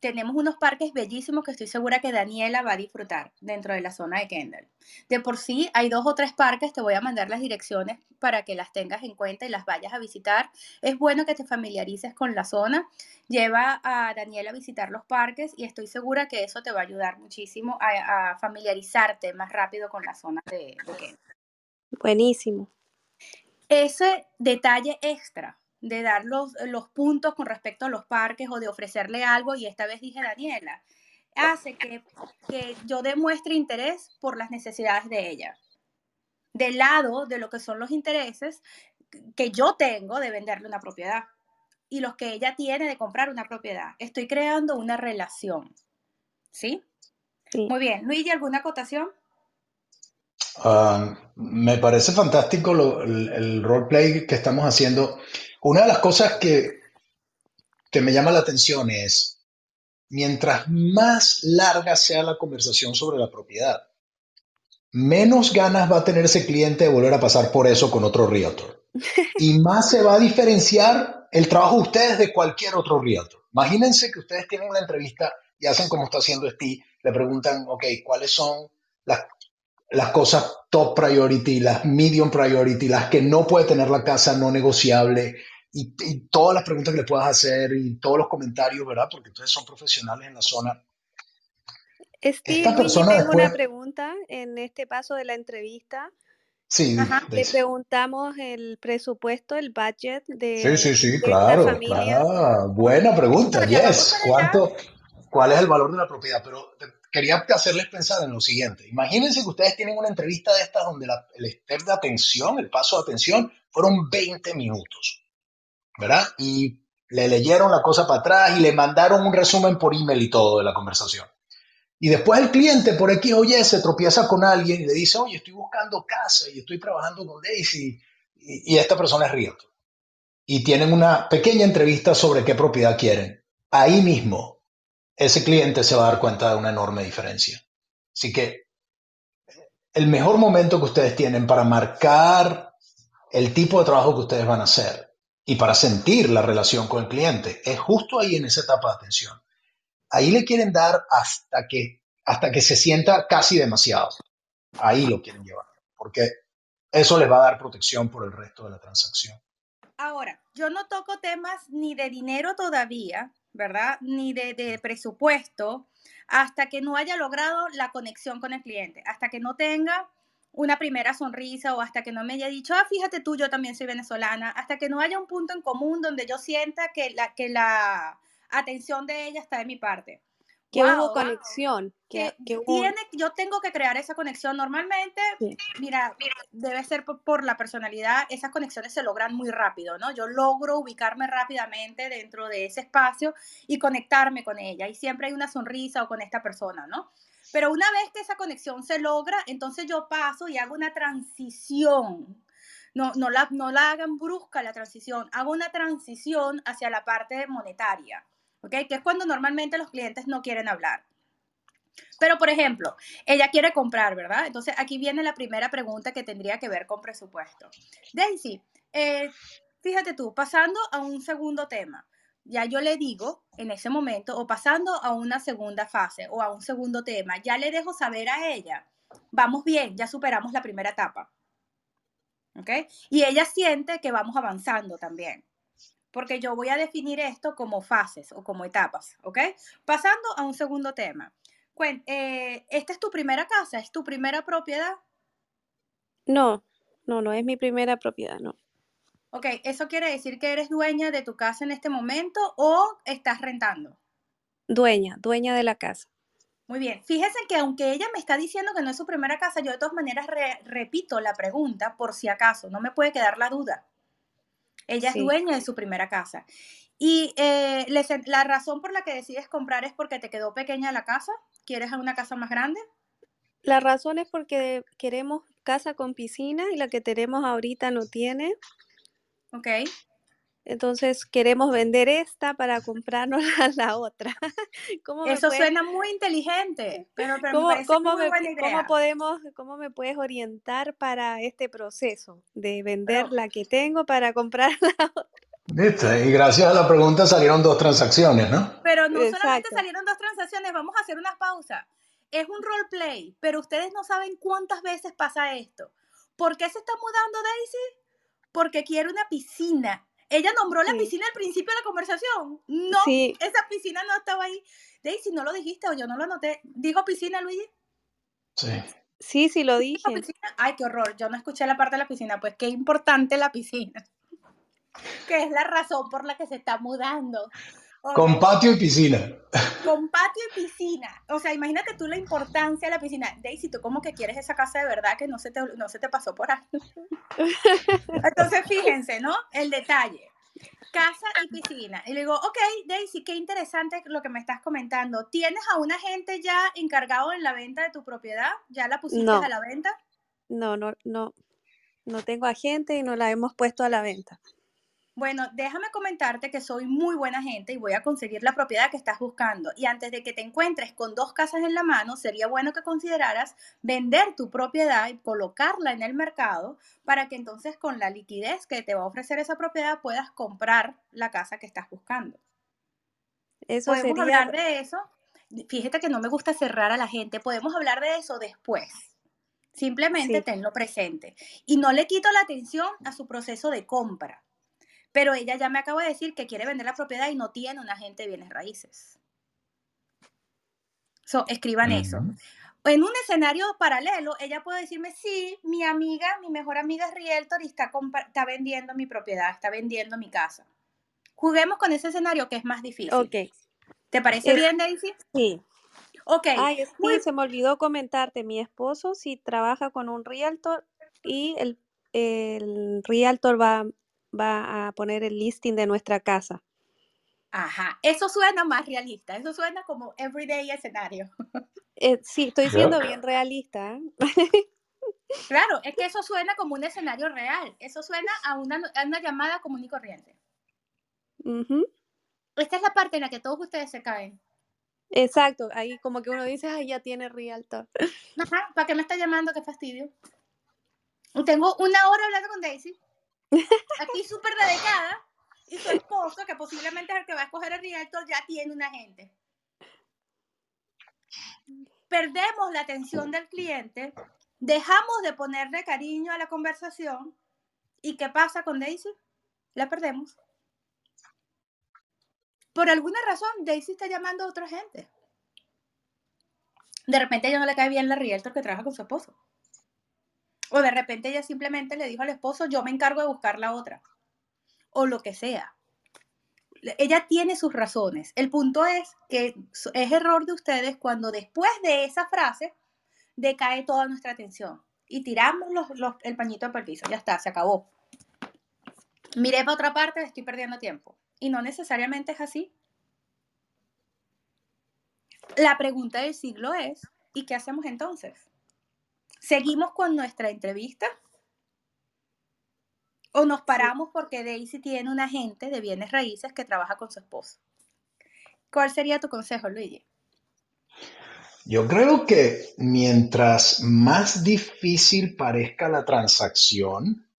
Tenemos unos parques bellísimos que estoy segura que Daniela va a disfrutar dentro de la zona de Kendall. De por sí hay dos o tres parques, te voy a mandar las direcciones para que las tengas en cuenta y las vayas a visitar. Es bueno que te familiarices con la zona. Lleva a Daniela a visitar los parques y estoy segura que eso te va a ayudar muchísimo a, familiarizarte más rápido con la zona de, de Kendall. Buenísimo. Ese detalle extra de dar los, los puntos con respecto a los parques o de ofrecerle algo, y esta vez dije Daniela, hace que, que yo demuestre interés por las necesidades de ella. Del lado de lo que son los intereses que yo tengo de venderle una propiedad y los que ella tiene de comprar una propiedad. Estoy creando una relación. ¿Sí? Muy bien. Luigi, ¿alguna acotación? Ah, me parece fantástico el, el roleplay que estamos haciendo. Una de las cosas que, que me llama la atención es, mientras más larga sea la conversación sobre la propiedad, menos ganas va a tener ese cliente de volver a pasar por eso con otro realtor. Y más se va a diferenciar el trabajo de ustedes de cualquier otro realtor. Imagínense que ustedes tienen una entrevista y hacen como está haciendo Steve, le preguntan, ok, ¿cuáles son las, las cosas top priority, las medium priority, las que no puede tener la casa no negociable, y, todas las preguntas que le puedas hacer y todos los comentarios, ¿verdad? Porque ustedes son profesionales en la zona. Steve, tengo una pregunta en este paso de la entrevista. Sí, le preguntamos el presupuesto, el budget de. Sí, sí, sí, claro, claro. Buena pregunta, yes. ¿Cuánto, ¿Cuál es el valor de la propiedad? Pero quería hacerles pensar en lo siguiente. Imagínense que ustedes tienen una entrevista de estas donde el step de atención, el paso de atención, fueron 20 minutos. ¿verdad? Y le leyeron la cosa para atrás y le mandaron un resumen por email y todo de la conversación. Y después el cliente por X o Y se tropieza con alguien y le dice, oye, estoy buscando casa y estoy trabajando con Daisy y, esta persona es realtor. Y tienen una pequeña entrevista sobre qué propiedad quieren. Ahí mismo, ese cliente se va a dar cuenta de una enorme diferencia. Así que el mejor momento que ustedes tienen para marcar el tipo de trabajo que ustedes van a hacer y para sentir la relación con el cliente es justo ahí en esa etapa de atención. Ahí le quieren dar hasta que, hasta que se sienta casi demasiado. Ahí lo quieren llevar, porque eso les va a dar protección por el resto de la transacción. Ahora, yo no toco temas ni de dinero todavía, ¿verdad? Ni de, presupuesto, hasta que no haya logrado la conexión con el cliente, hasta que no tenga una primera sonrisa o hasta que no me haya dicho, ah, fíjate tú, yo también soy venezolana, hasta que no haya un punto en común donde yo sienta que la, que la atención de ella está de mi parte. Que hubo conexión. Que, que, tiene, yo tengo que crear esa conexión. Normalmente, mira, debe ser por, por, la personalidad, esas conexiones se logran muy rápido, ¿no? Yo logro ubicarme rápidamente dentro de ese espacio y conectarme con ella. Y siempre hay una sonrisa o con esta persona, ¿no? Pero una vez que esa conexión se logra, entonces yo paso y hago una transición. No, no, la, no la hagan brusca la transición, hago una transición hacia la parte monetaria, ¿ok? Que es cuando normalmente los clientes no quieren hablar. Pero, por ejemplo, ella quiere comprar, ¿verdad? Entonces, aquí viene la primera pregunta que tendría que ver con presupuesto. Daisy, eh, fíjate tú, pasando a un segundo tema ya yo le digo en ese momento, o pasando a una segunda fase o a un segundo tema, ya le dejo saber a ella, vamos bien, ya superamos la primera etapa. ¿Ok? Y ella siente que vamos avanzando también, porque yo voy a definir esto como fases o como etapas. ¿Ok? Pasando a un segundo tema. Eh, ¿Esta es tu primera casa? ¿Es tu primera propiedad? No, no, no es mi primera propiedad, no. Ok, ¿eso quiere decir que eres dueña de tu casa en este momento o estás rentando? Dueña, dueña de la casa. Muy bien, fíjese que aunque ella me está diciendo que no es su primera casa, yo de todas maneras re repito la pregunta por si acaso, no me puede quedar la duda. Ella sí. es dueña de su primera casa. ¿Y eh, les, la razón por la que decides comprar es porque te quedó pequeña la casa? ¿Quieres una casa más grande? La razón es porque queremos casa con piscina y la que tenemos ahorita no tiene. Ok. Entonces queremos vender esta para comprarnos la, la otra. ¿Cómo Eso puedes... suena muy inteligente, pero, pero ¿Cómo, me cómo, muy me, buena idea. ¿cómo, podemos, ¿Cómo me puedes orientar para este proceso de vender pero, la que tengo para comprar la otra? ¿Viste? Y gracias a la pregunta salieron dos transacciones, ¿no? Pero no Exacto. solamente salieron dos transacciones, vamos a hacer una pausa. Es un roleplay, pero ustedes no saben cuántas veces pasa esto. ¿Por qué se está mudando Daisy? porque quiere una piscina. Ella nombró la sí. piscina al principio de la conversación. No, sí. esa piscina no estaba ahí. Daisy, no lo dijiste o yo no lo noté. ¿Dijo piscina, Luigi? Sí. Sí, sí, lo dije. Ay, qué horror. Yo no escuché la parte de la piscina. Pues qué importante la piscina. Que es la razón por la que se está mudando. Okay. Con patio y piscina. Con patio y piscina. O sea, imagínate tú la importancia de la piscina. Daisy, tú como que quieres esa casa de verdad que no se te, no se te pasó por ahí. Entonces, fíjense, ¿no? El detalle. Casa y piscina. Y le digo, ok, Daisy, qué interesante lo que me estás comentando. ¿Tienes a un agente ya encargado en la venta de tu propiedad? ¿Ya la pusiste no. a la venta? No, no, no. No tengo agente y no la hemos puesto a la venta. Bueno, déjame comentarte que soy muy buena gente y voy a conseguir la propiedad que estás buscando. Y antes de que te encuentres con dos casas en la mano, sería bueno que consideraras vender tu propiedad y colocarla en el mercado para que entonces con la liquidez que te va a ofrecer esa propiedad puedas comprar la casa que estás buscando. Eso Podemos sería... hablar de eso. Fíjate que no me gusta cerrar a la gente. Podemos hablar de eso después. Simplemente sí. tenlo presente. Y no le quito la atención a su proceso de compra pero ella ya me acaba de decir que quiere vender la propiedad y no tiene un agente de bienes raíces. So, escriban uh -huh. eso. En un escenario paralelo, ella puede decirme, sí, mi amiga, mi mejor amiga es Realtor y está, está vendiendo mi propiedad, está vendiendo mi casa. Juguemos con ese escenario que es más difícil. Ok. ¿Te parece es, bien, Daisy? Sí. Ok. Ay, Muy... se me olvidó comentarte, mi esposo sí trabaja con un Realtor y el, el Realtor va va a poner el listing de nuestra casa. Ajá, eso suena más realista, eso suena como everyday escenario. Eh, sí, estoy siendo bien realista. ¿eh? Claro, es que eso suena como un escenario real. Eso suena a una, una llamada común y corriente. Esta es la parte en la que todos ustedes se caen. Exacto, ahí como que uno dice, ay, ya tiene Realtor. Ajá, ¿para qué me está llamando? Qué fastidio. Tengo una hora hablando con Daisy, aquí súper dedicada, y su esposo, que posiblemente es el que va a escoger el Realtor, ya tiene un agente. Perdemos la atención del cliente, dejamos de ponerle cariño a la conversación, ¿y qué pasa con Daisy? La perdemos por alguna razón Daisy está llamando a otra gente. De repente ella no le cae bien la realtor que trabaja con su esposo. O de repente ella simplemente le dijo al esposo, yo me encargo de buscar la otra. O lo que sea. Ella tiene sus razones. El punto es que es error de ustedes cuando después de esa frase decae toda nuestra atención y tiramos el pañito el piso. Ya está, se acabó. Miré para otra parte, estoy perdiendo tiempo. Y no necesariamente es así. La pregunta del siglo es, ¿y qué hacemos entonces? ¿Seguimos con nuestra entrevista? ¿O nos paramos porque Daisy tiene un agente de bienes raíces que trabaja con su esposo? ¿Cuál sería tu consejo, Luigi? Yo creo que mientras más difícil parezca la transacción,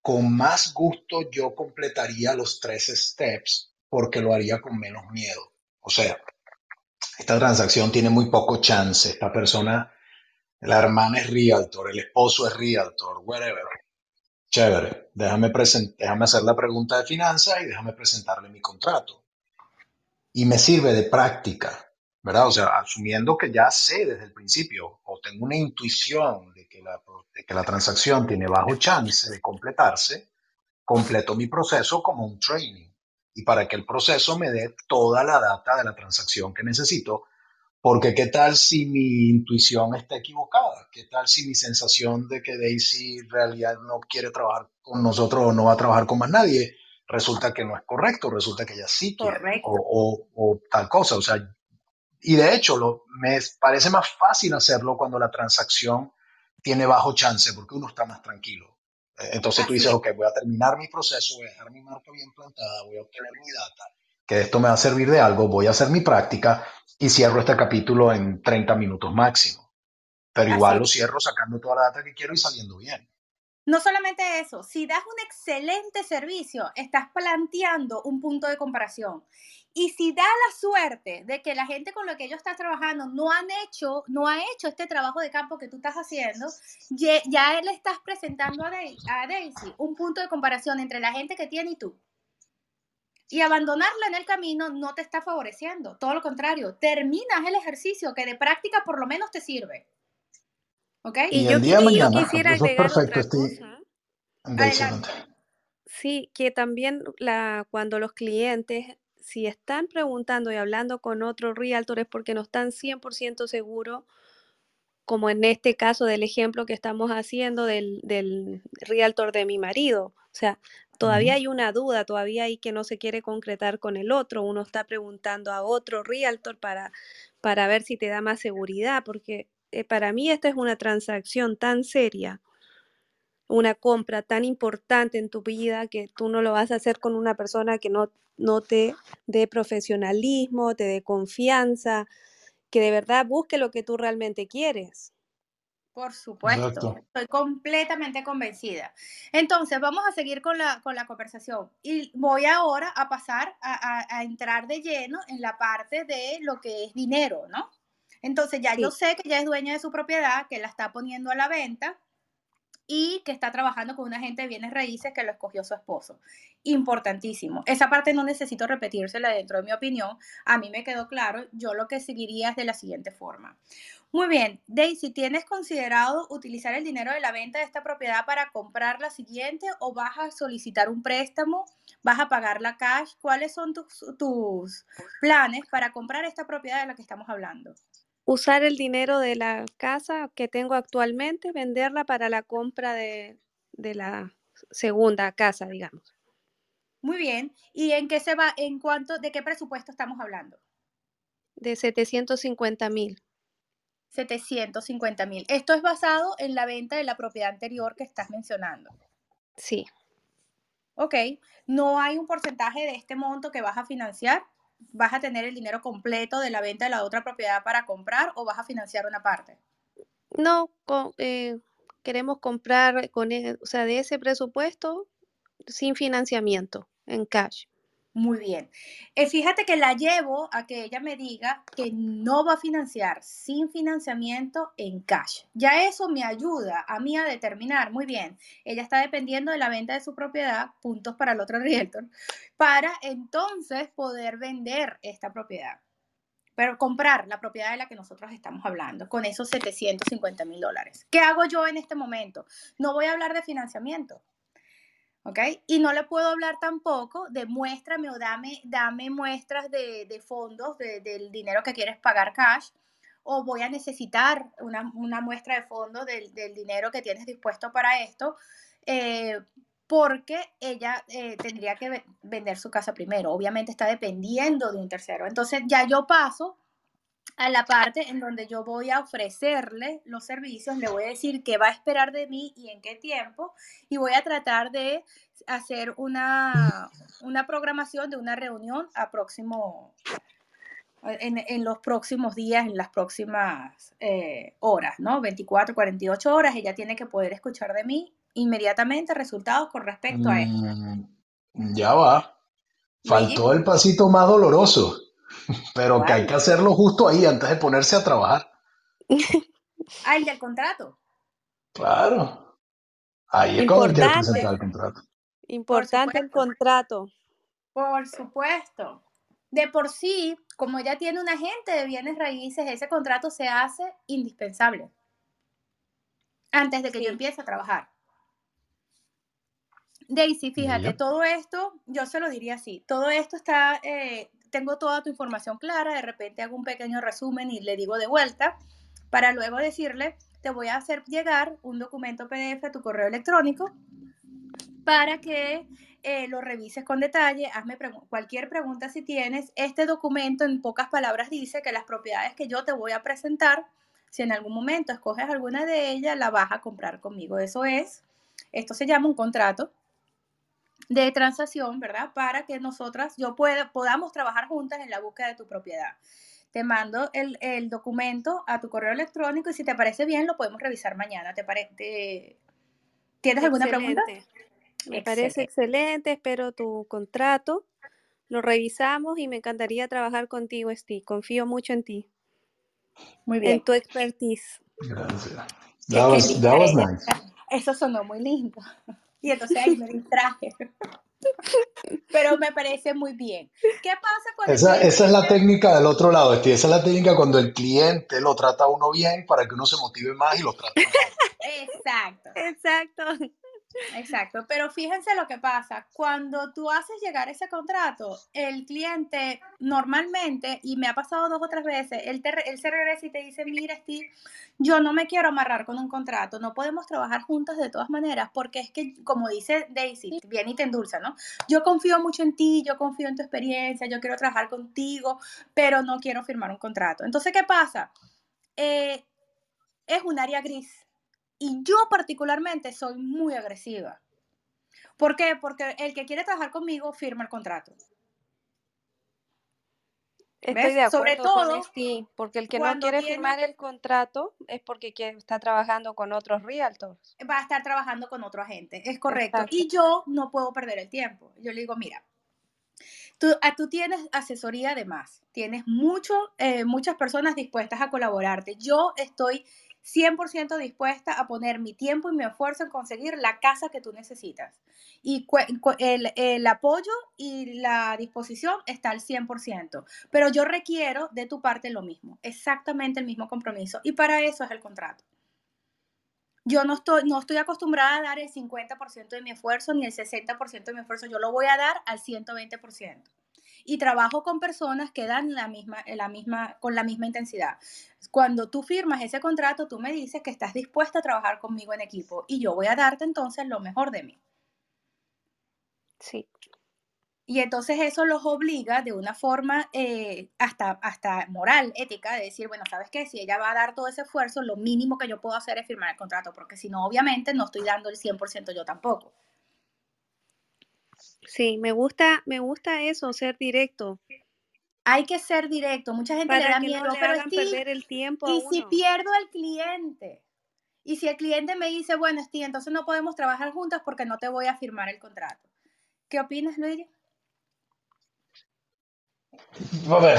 con más gusto yo completaría los tres steps porque lo haría con menos miedo. O sea, esta transacción tiene muy poco chance. Esta persona, la hermana es realtor, el esposo es realtor, whatever. Chévere, déjame, déjame hacer la pregunta de finanzas y déjame presentarle mi contrato. Y me sirve de práctica. ¿verdad? O sea, asumiendo que ya sé desde el principio o tengo una intuición de que la, que la transacción tiene bajo chance de completarse, completo mi proceso como un training. Y para que el proceso me dé toda la data de la transacción que necesito, porque qué tal si mi intuición está equivocada, qué tal si mi sensación de que Daisy en realidad no quiere trabajar con nosotros o no va a trabajar con más nadie, resulta que no es correcto, resulta que ella sí quiere o, o, o, tal cosa. O sea, y de hecho, lo, me parece más fácil hacerlo cuando la transacción tiene bajo chance, porque uno está más tranquilo. Eh, entonces tú dices, ok, voy a terminar mi proceso, voy a dejar mi marca bien plantada, voy a obtener mi data, que esto me va a servir de algo, voy a hacer mi práctica y cierro este capítulo en 30 minutos máximo. Pero igual lo cierro sacando toda la data que quiero y saliendo bien. No solamente eso, si das un excelente servicio, estás planteando un punto de comparación. Y si da la suerte de que la gente con la que ellos están trabajando no han hecho, no ha hecho este trabajo de campo que tú estás haciendo, ya, le estás presentando a Daisy, un punto de comparación entre la gente que tiene y tú. Y abandonarla en el camino no te está favoreciendo, todo lo contrario, terminas el ejercicio que de práctica por lo menos te sirve. ¿Ok? Y, yo, quisiera agregar otra cosa. Sí, que también la, cuando los clientes si están preguntando y hablando con otros realtores porque no están 100% seguros, como en este caso del ejemplo que estamos haciendo del, del realtor de mi marido. O sea, todavía hay una duda, todavía hay que no se quiere concretar con el otro. Uno está preguntando a otro realtor para, para ver si te da más seguridad, porque eh, para mí esta es una transacción tan seria una compra tan importante en tu vida que tú no lo vas a hacer con una persona que no, no te dé profesionalismo, te dé confianza, que de verdad busque lo que tú realmente quieres. Por supuesto, estoy completamente convencida. Entonces, vamos a seguir con la, con la conversación y voy ahora a pasar a, entrar de lleno en la parte de lo que es dinero, ¿no? Entonces, ya yo sé que ya es dueña de su propiedad, que la está poniendo a la venta, y que está trabajando con una agente de bienes raíces que lo escogió su esposo. Importantísimo. Esa parte no necesito repetírsela dentro de mi opinión. A mí me quedó claro. Yo lo que seguiría es de la siguiente forma. Muy bien, Daisy, ¿tienes considerado utilizar el dinero de la venta de esta propiedad para comprar la siguiente o vas a solicitar un préstamo? ¿Vas a pagar la cash? ¿Cuáles son tus, tus planes para comprar esta propiedad de la que estamos hablando? Usar el dinero de la casa que tengo actualmente, venderla para la compra de, la segunda casa, digamos. Muy bien. ¿Y en qué se va, en cuánto, de qué presupuesto estamos hablando? De 750 mil. 750 mil. Esto es basado en la venta de la propiedad anterior que estás mencionando. Sí. Ok, no hay un porcentaje de este monto que vas a financiar. ¿Vas a tener el dinero completo de la venta de la otra propiedad para comprar o vas a financiar una parte? No, eh, queremos comprar con, e, o sea, de ese presupuesto sin financiamiento, en cash. Muy bien. Eh, fíjate que la llevo a que ella me diga que no va a financiar sin financiamiento en cash. Ya eso me ayuda a mí a determinar, muy bien, ella está dependiendo de la venta de su propiedad, puntos para el otro realtor, para entonces poder vender esta propiedad. Pero comprar la propiedad de la que nosotros estamos hablando, con esos 750 mil dólares. ¿Qué hago yo en este momento? No voy a hablar de financiamiento ¿ok? Y no le puedo hablar tampoco de muéstrame o dame, dame muestras de, de fondos del dinero que quieres pagar cash o voy a necesitar una, una muestra de fondos del, del, dinero que tienes dispuesto para esto, eh, porque ella eh, tendría que vender su casa primero. Obviamente está dependiendo de un tercero. Entonces ya yo paso a la parte en donde yo voy a ofrecerle los servicios, le voy a decir qué va a esperar de mí y en qué tiempo, y voy a tratar de hacer una, una programación de una reunión a próximo, en, en, los próximos días, en las próximas eh, horas, ¿no? 24, 48 horas, ella tiene que poder escuchar de mí inmediatamente resultados con respecto a esto. Mm, ya va. Faltó el pasito más doloroso. Pero que hay que hacerlo justo ahí antes de ponerse a trabajar. ah, el del contrato. Claro. Ahí es cuando hay que presentar el contrato. Importante el contrato. Por supuesto. De por sí, como ya tiene un agente de bienes raíces, ese contrato se hace indispensable antes de que yo empiece a trabajar. Daisy, fíjate, todo esto, yo se lo diría así, todo esto está eh, tengo toda tu información clara, de repente hago un pequeño resumen y le digo de vuelta, para luego decirle, te voy a hacer llegar un documento PDF a tu correo electrónico para que eh, lo revises con detalle, hazme cualquier pregunta si tienes. Este documento en pocas palabras dice que las propiedades que yo te voy a presentar, si en algún momento escoges alguna de ellas, la vas a comprar conmigo. Eso es, esto se llama un contrato de transacción, ¿verdad? Para que nosotras, yo pueda, podamos trabajar juntas en la búsqueda de tu propiedad. Te mando el, documento a tu correo electrónico y si te parece bien lo podemos revisar mañana. ¿Te parece? ¿Tienes alguna pregunta? Me parece excelente, espero tu contrato. Lo revisamos y me encantaría trabajar contigo, Steve. Confío mucho en ti. Muy bien. En tu expertise. Gracias. That was, nice. Eso sonó muy lindo. Y entonces ahí me distraje. Pero me parece muy bien. ¿Qué pasa cuando... Esa, esa es la técnica del otro lado, Esa es la técnica cuando el cliente lo trata a uno bien para que uno se motive más y lo trate Exacto. Exacto. Exacto, pero fíjense lo que pasa. Cuando tú haces llegar ese contrato, el cliente normalmente, y me ha pasado dos o tres veces, él, él se regresa y te dice, mira Steve, yo no me quiero amarrar con un contrato, no podemos trabajar juntas de todas maneras, porque es que, como dice Daisy, viene y te endulza, ¿no? Yo confío mucho en ti, yo confío en tu experiencia, yo quiero trabajar contigo, pero no quiero firmar un contrato. Entonces, ¿qué pasa? Eh, es un área gris y yo particularmente soy muy agresiva. ¿Por qué? Porque el que quiere trabajar conmigo firma el contrato. Estoy de acuerdo Sobre todo, con porque el que no quiere firmar el contrato es porque está trabajando con otros realtors. Va a estar trabajando con otro agente, es correcto. Y yo no puedo perder el tiempo. Yo le digo, mira, tú, tú tienes asesoría además, tienes mucho, eh, muchas personas dispuestas a colaborarte. Yo estoy 100% dispuesta a poner mi tiempo y mi esfuerzo en conseguir la casa que tú necesitas. Y el, el, apoyo y la disposición está al 100%, pero yo requiero de tu parte lo mismo, exactamente el mismo compromiso. Y para eso es el contrato. Yo no estoy, no estoy acostumbrada a dar el 50% de mi esfuerzo ni el 60% de mi esfuerzo, yo lo voy a dar al 120% y trabajo con personas que dan la misma, la misma, con la misma intensidad. Cuando tú firmas ese contrato, tú me dices que estás dispuesta a trabajar conmigo en equipo y yo voy a darte entonces lo mejor de mí. Sí. Y entonces eso los obliga de una forma eh, hasta, hasta moral, ética, de decir, bueno, ¿sabes qué? Si ella va a dar todo ese esfuerzo, lo mínimo que yo puedo hacer es firmar el contrato, porque si no, obviamente no estoy dando el 100% yo tampoco. Sí, me gusta, me gusta eso, ser directo. Hay que ser directo. Mucha gente le da miedo, pero perder el tiempo. Y si pierdo al cliente, y si el cliente me dice, bueno, Steve, entonces no podemos trabajar juntas porque no te voy a firmar el contrato. ¿Qué opinas, Luigi? A ver,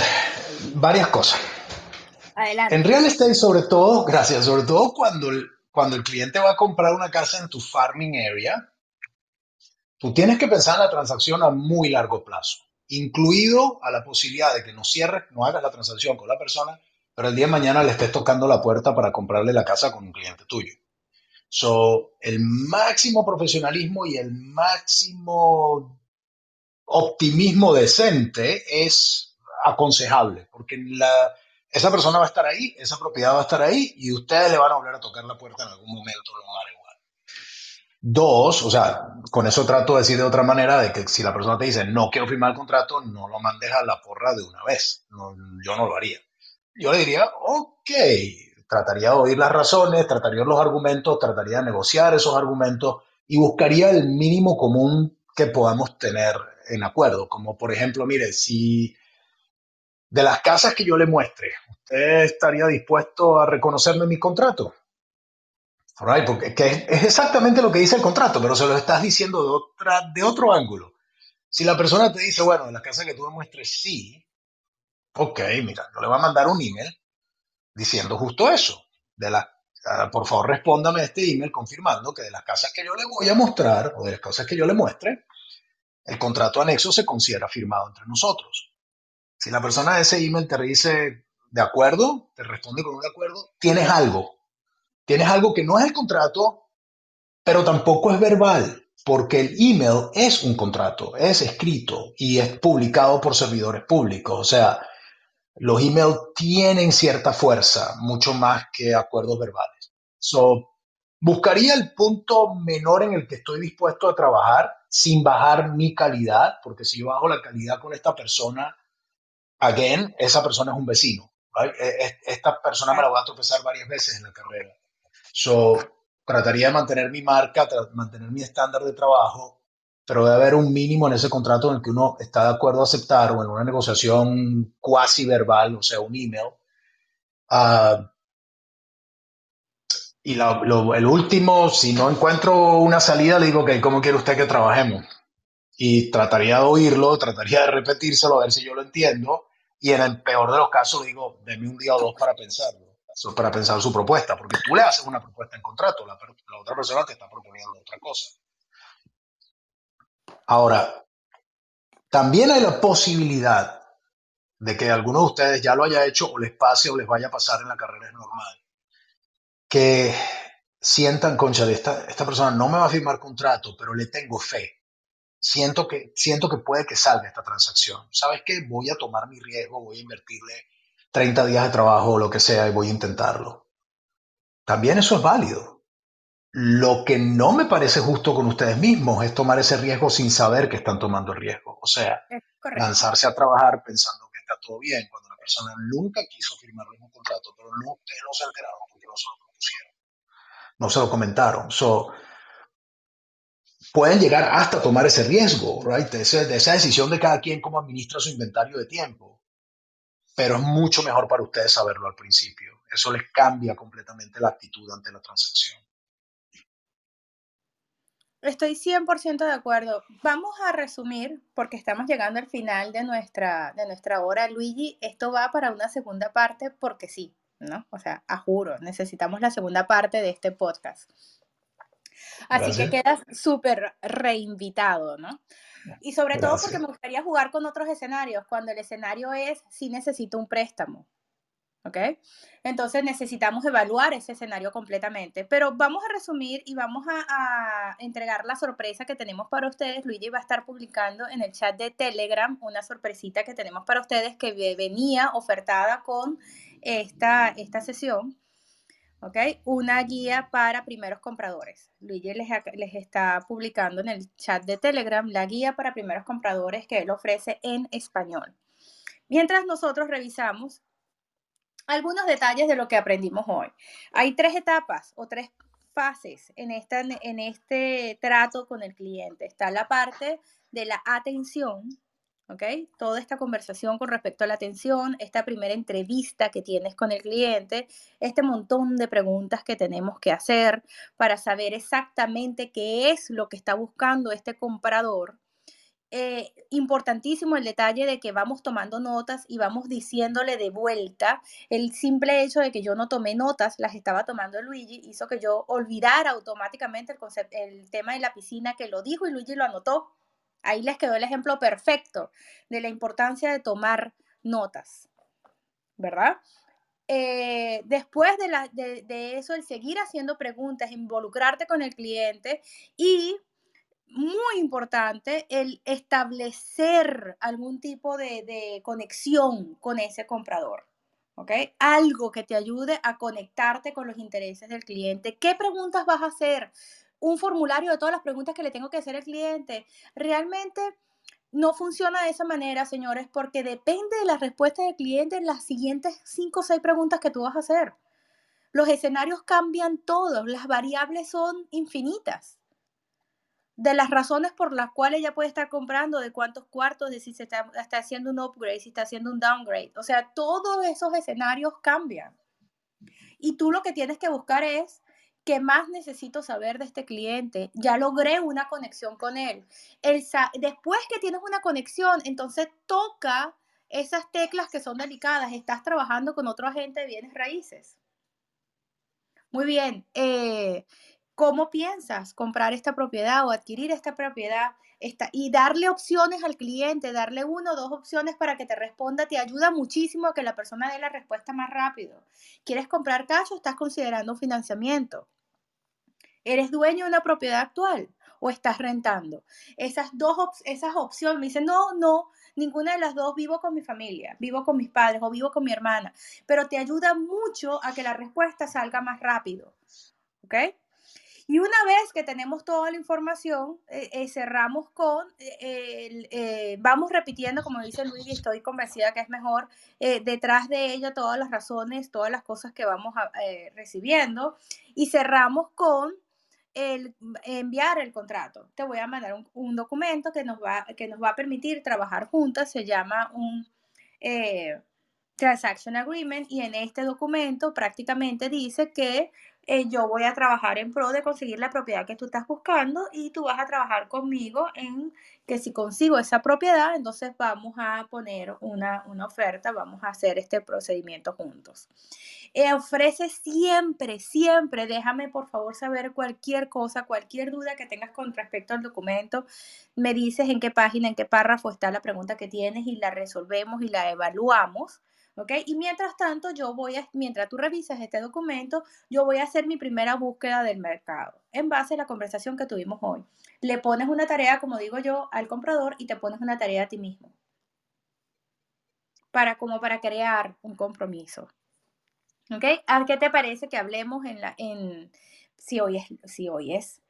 varias cosas. Adelante. En real estate, sobre todo, gracias, sobre todo cuando el, cuando el cliente va a comprar una casa en tu farming area, tú tienes que pensar en la transacción a muy largo plazo, incluido a la posibilidad de que no cierres, no hagas la transacción con la persona, pero el día de mañana le estés tocando la puerta para comprarle la casa con un cliente tuyo. So, el máximo profesionalismo y el máximo optimismo decente es aconsejable, porque esa persona va a estar ahí, esa propiedad va a estar ahí y ustedes le van a volver a tocar la puerta en algún momento, lo van a. Dos, o sea, con eso trato de decir de otra manera, de que si la persona te dice no quiero firmar el contrato, no lo mandes a la porra de una vez. yo no lo haría. Yo le diría, ok, trataría de oír las razones, trataría los argumentos, trataría de negociar esos argumentos y buscaría el mínimo común que podamos tener en acuerdo. Como por ejemplo, mire, si de las casas que yo le muestre, ¿usted estaría dispuesto a reconocerme mi contrato? Porque es, exactamente lo que dice el contrato, pero se lo estás diciendo de, otra, de otro ángulo. Si la persona te dice, bueno, de las casas que tú me muestres, sí, ok, mira, yo le voy a mandar un email diciendo justo eso. De la, ah, por favor, respóndame a este email confirmando que de las casas que yo le voy a mostrar o de las cosas que yo le muestre, el contrato anexo se considera firmado entre nosotros. Si la persona de ese email te dice de acuerdo, te responde con un acuerdo, tienes algo. Tienes algo que no es el contrato, pero tampoco es verbal, porque el email es un contrato, es escrito y es publicado por servidores públicos. O sea, los emails tienen cierta fuerza, mucho más que acuerdos verbales. So, buscaría el punto menor en el que estoy dispuesto a trabajar sin bajar mi calidad, porque si yo bajo la calidad con esta persona, again, esa persona es un vecino. E, e, esta persona me la voy a tropezar varias veces en la carrera. So, trataría de mantener mi marca, mantener mi estándar de trabajo, pero debe haber un mínimo en ese contrato en el que uno está de acuerdo a aceptar o en una negociación cuasi verbal, o sea, un email. Uh, y el último, si no encuentro una salida, le digo, ok, ¿cómo quiere usted que trabajemos? Y trataría de oírlo, trataría de repetírselo, a ver si yo lo entiendo. Y en el peor de los casos, digo, deme un día o dos para pensarlo, para pensar su propuesta, porque tú le haces una propuesta en contrato, la, otra persona te está proponiendo otra cosa. Ahora, también hay la posibilidad de que alguno de ustedes ya lo haya hecho o les pase o les vaya a pasar en la carrera normal que sientan, concha, de esta, esta persona no me va a firmar contrato, pero le tengo fe. Siento que, siento que puede que salga esta transacción. ¿Sabes qué? Voy a tomar mi riesgo, voy a invertirle 30 días de trabajo o lo que sea y voy a intentarlo. También eso es válido. Lo que no me parece justo con ustedes mismos es tomar ese riesgo sin saber que están tomando el riesgo. O sea, lanzarse a trabajar pensando que está todo bien cuando la persona nunca quiso firmar un contrato, pero no, ustedes no se enteraron porque no se lo comentaron. So, pueden llegar hasta tomar ese riesgo, right? De, esa decisión de cada quien cómo administra su inventario de tiempo. Pero es mucho mejor para ustedes saberlo al principio. Eso les cambia completamente la actitud ante la transacción. Estoy 100% de acuerdo. Vamos a resumir, porque estamos llegando al final de nuestra, de nuestra hora. Luigi, esto va para una segunda parte porque sí. ¿no? O sea, a juro, necesitamos la segunda parte de este podcast. Así que quedas súper reinvitado, ¿no? Y sobre todo porque me gustaría jugar con otros escenarios, cuando el escenario es si necesito un préstamo, ¿ok? Entonces necesitamos evaluar ese escenario completamente. Pero vamos a resumir y vamos a, a, entregar la sorpresa que tenemos para ustedes. Luigi va a estar publicando en el chat de Telegram una sorpresita que tenemos para ustedes que venía ofertada con esta, esta sesión, ¿ok? Una guía para primeros compradores. Luigi les, les, está publicando en el chat de Telegram la guía para primeros compradores que él ofrece en español. Mientras nosotros revisamos algunos detalles de lo que aprendimos hoy. Hay tres etapas o tres fases en, esta, en este trato con el cliente. Está la parte de la atención, ¿ok? Toda esta conversación con respecto a la atención, esta primera entrevista que tienes con el cliente, este montón de preguntas que tenemos que hacer para saber exactamente qué es lo que está buscando este comprador. Eh, importantísimo el detalle de que vamos tomando notas y vamos diciéndole de vuelta. El simple hecho de que yo no tomé notas, las estaba tomando Luigi, hizo que yo olvidara automáticamente el, el tema de la piscina que lo dijo y Luigi lo anotó. Ahí les quedó el ejemplo perfecto de la importancia de tomar notas, ¿verdad? Eh, después de, eso, el seguir haciendo preguntas, involucrarte con el cliente y, muy importante, el establecer algún tipo de, de conexión con ese comprador. ¿ok? Algo que te ayude a conectarte con los intereses del cliente. ¿Qué preguntas vas a hacer? Un formulario de todas las preguntas que le tengo que hacer al cliente. Realmente no funciona de esa manera, señores, porque depende de la respuesta del cliente en las siguientes cinco o seis preguntas que tú vas a hacer. Los escenarios cambian todos, las variables son infinitas. De las razones por las cuales ella puede estar comprando, de cuántos cuartos, de si se está, está haciendo un upgrade, si está haciendo un downgrade. O sea, todos esos escenarios cambian. Y tú lo que tienes que buscar es ¿Qué más necesito saber de este cliente? Ya logré una conexión con él. Después que tienes una conexión, entonces toca esas teclas que son delicadas. Estás trabajando con otro agente de bienes raíces. Muy bien. Eh, ¿Cómo piensas comprar esta propiedad o adquirir esta propiedad? Y darle opciones al cliente, darle uno o dos opciones para que te responda, te ayuda muchísimo a que la persona dé la respuesta más rápido. ¿Quieres comprar cash o estás considerando un financiamiento? ¿Eres dueño de una propiedad actual o estás rentando? Esas dos esas opciones, me dicen, no, no, ninguna de las dos, vivo con mi familia, vivo con mis padres o vivo con mi hermana, pero te ayuda mucho a que la respuesta salga más rápido. ¿Ok? Y una vez que tenemos toda la información, eh, eh, cerramos con, eh, vamos repitiendo, como dice Luis, y estoy convencida que es mejor, detrás de ella todas las razones, todas las cosas que vamos recibiendo, y cerramos con el enviar el contrato. Te voy a mandar un, documento que nos, va, que nos va a permitir trabajar juntas, se llama un eh, Transaction Agreement y en este documento prácticamente dice que eh, yo voy a trabajar en pro de conseguir la propiedad que tú estás buscando y tú vas a trabajar conmigo en que si consigo esa propiedad, entonces vamos a poner una, oferta, vamos a hacer este procedimiento juntos. Eh, ofrece siempre, siempre, déjame por favor saber cualquier cosa, cualquier duda que tengas con respecto al documento, me dices en qué página, en qué párrafo está la pregunta que tienes y la resolvemos y la evaluamos. Y mientras tanto, yo voy a, mientras tú revisas este documento, yo voy a hacer mi primera búsqueda del mercado en base a la conversación que tuvimos hoy. Le pones una tarea, como digo yo, al comprador y te pones una tarea a ti mismo. Para, como para crear un compromiso. ¿Ok? ¿A qué te parece que hablemos en la, en, si hoy es, si hoy es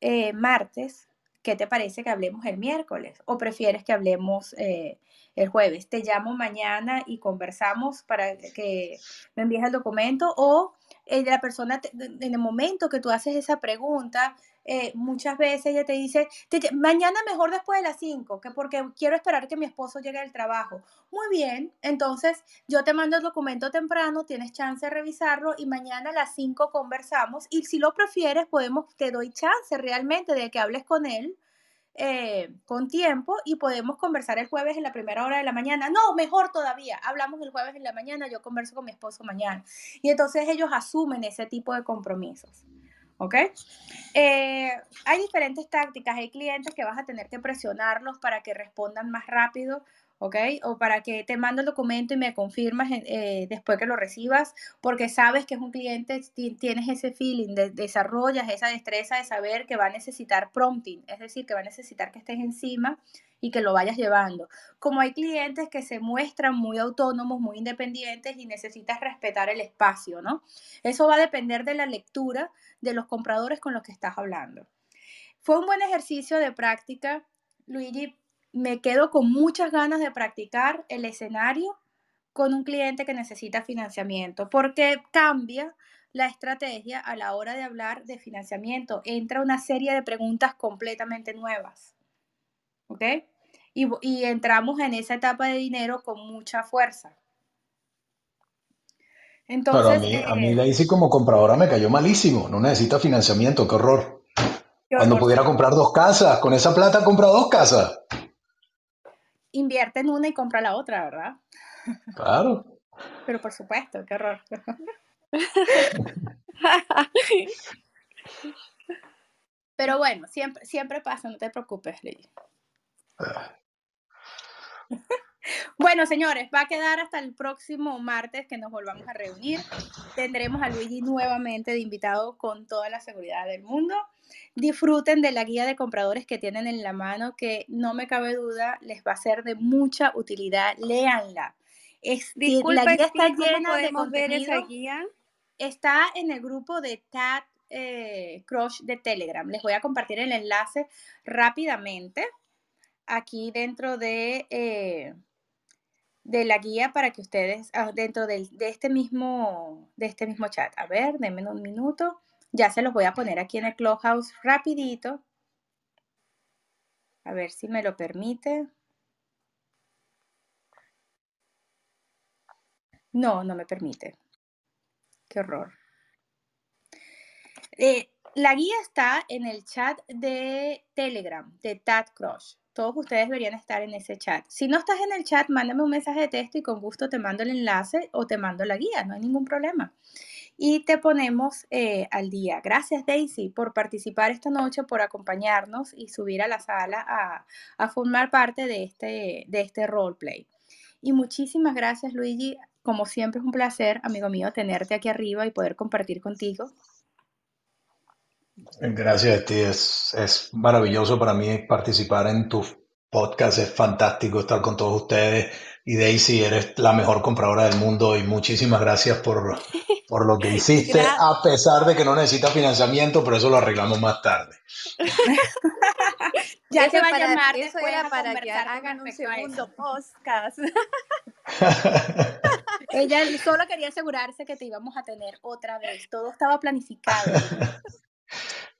eh, martes, ¿qué te parece que hablemos el miércoles? ¿O prefieres que hablemos eh, el jueves? Te llamo mañana y conversamos para que me envíes el documento o eh, la persona, en el momento que tú haces esa pregunta, eh, muchas veces ella te dice, mañana mejor después de las 5, que porque quiero esperar que mi esposo llegue del trabajo. Muy bien, entonces yo te mando el documento temprano, tienes chance de revisarlo y mañana a las 5 conversamos y si lo prefieres, podemos, te doy chance realmente de que hables con él. Eh, con tiempo y podemos conversar el jueves en la primera hora de la mañana. No, mejor todavía, hablamos el jueves en la mañana, yo converso con mi esposo mañana. Y entonces ellos asumen ese tipo de compromisos. ¿ok? Eh, hay diferentes tácticas, hay clientes que vas a tener que presionarlos para que respondan más rápido, ¿ok? O para que te mando el documento y me confirmas eh, después que lo recibas, porque sabes que es un cliente, tienes ese feeling, desarrollas esa destreza de saber que va a necesitar prompting, es decir, que va a necesitar que estés encima y que lo vayas llevando. Como hay clientes que se muestran muy autónomos, muy independientes y necesitas respetar el espacio, ¿no? Eso va a depender de la lectura de los compradores con los que estás hablando. Fue un buen ejercicio de práctica, Luigi. Me quedo con muchas ganas de practicar el escenario con un cliente que necesita financiamiento, porque cambia la estrategia a la hora de hablar de financiamiento. Entra una serie de preguntas completamente nuevas. ¿ok? Y, entramos en esa etapa de dinero con mucha fuerza. Entonces, a mí, a mí eh, Daisy como compradora me cayó malísimo, no necesita financiamiento, qué horror. Cuando pudiera comprar dos casas, con esa plata compra dos casas. Invierte en una y compra la otra, ¿verdad? Claro. Pero por supuesto, qué horror. Pero bueno, siempre, siempre pasa, no te preocupes, Lili. Bueno, señores, va a quedar hasta el próximo martes que nos volvamos a reunir. Tendremos a Luigi nuevamente de invitado con toda la seguridad del mundo. Disfruten de la guía de compradores que tienen en la mano, que no me cabe duda, les va a ser de mucha utilidad. Léanla. la guía está llena de ver esa guía? Está en el grupo de Cat eh, Crush de Telegram. Les voy a compartir el enlace rápidamente aquí dentro de, eh, de la guía para que ustedes, ah, dentro de, este mismo, de este mismo chat. A ver, denme un minuto. Ya se los voy a poner aquí en el Clubhouse rapidito. A ver si me lo permite. No, no me permite. Qué horror. Eh, la guía está en el chat de Telegram, de Tad Crush. Todos ustedes deberían estar en ese chat. Si no estás en el chat, mándame un mensaje de texto y con gusto te mando el enlace o te mando la guía, no hay ningún problema. Y te ponemos eh, al día. Gracias Daisy por participar esta noche, por acompañarnos y subir a la sala a, formar parte de este, de este roleplay. Y muchísimas gracias Luigi. Como siempre es un placer, amigo mío, tenerte aquí arriba y poder compartir contigo. Gracias a ti, es, es maravilloso para mí participar en tu podcast, es fantástico estar con todos ustedes. Y Daisy, eres la mejor compradora del mundo y muchísimas gracias por, por lo que hiciste, a pesar de que no necesitas financiamiento, pero eso lo arreglamos más tarde. ya se va a llamar. Eso era para que hagan un segundo podcast. Ella solo quería asegurarse que te íbamos a tener otra vez. Todo estaba planificado.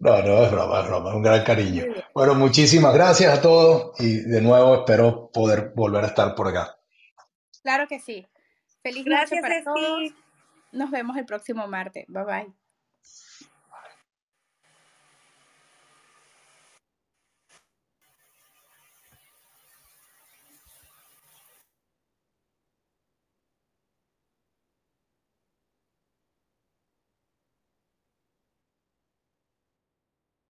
No, no, es broma, es broma, un gran cariño. Bueno, muchísimas gracias a todos y de nuevo espero poder volver a estar por acá. Claro que sí. Feliz gracias para todos. Nos vemos el próximo martes. Bye bye.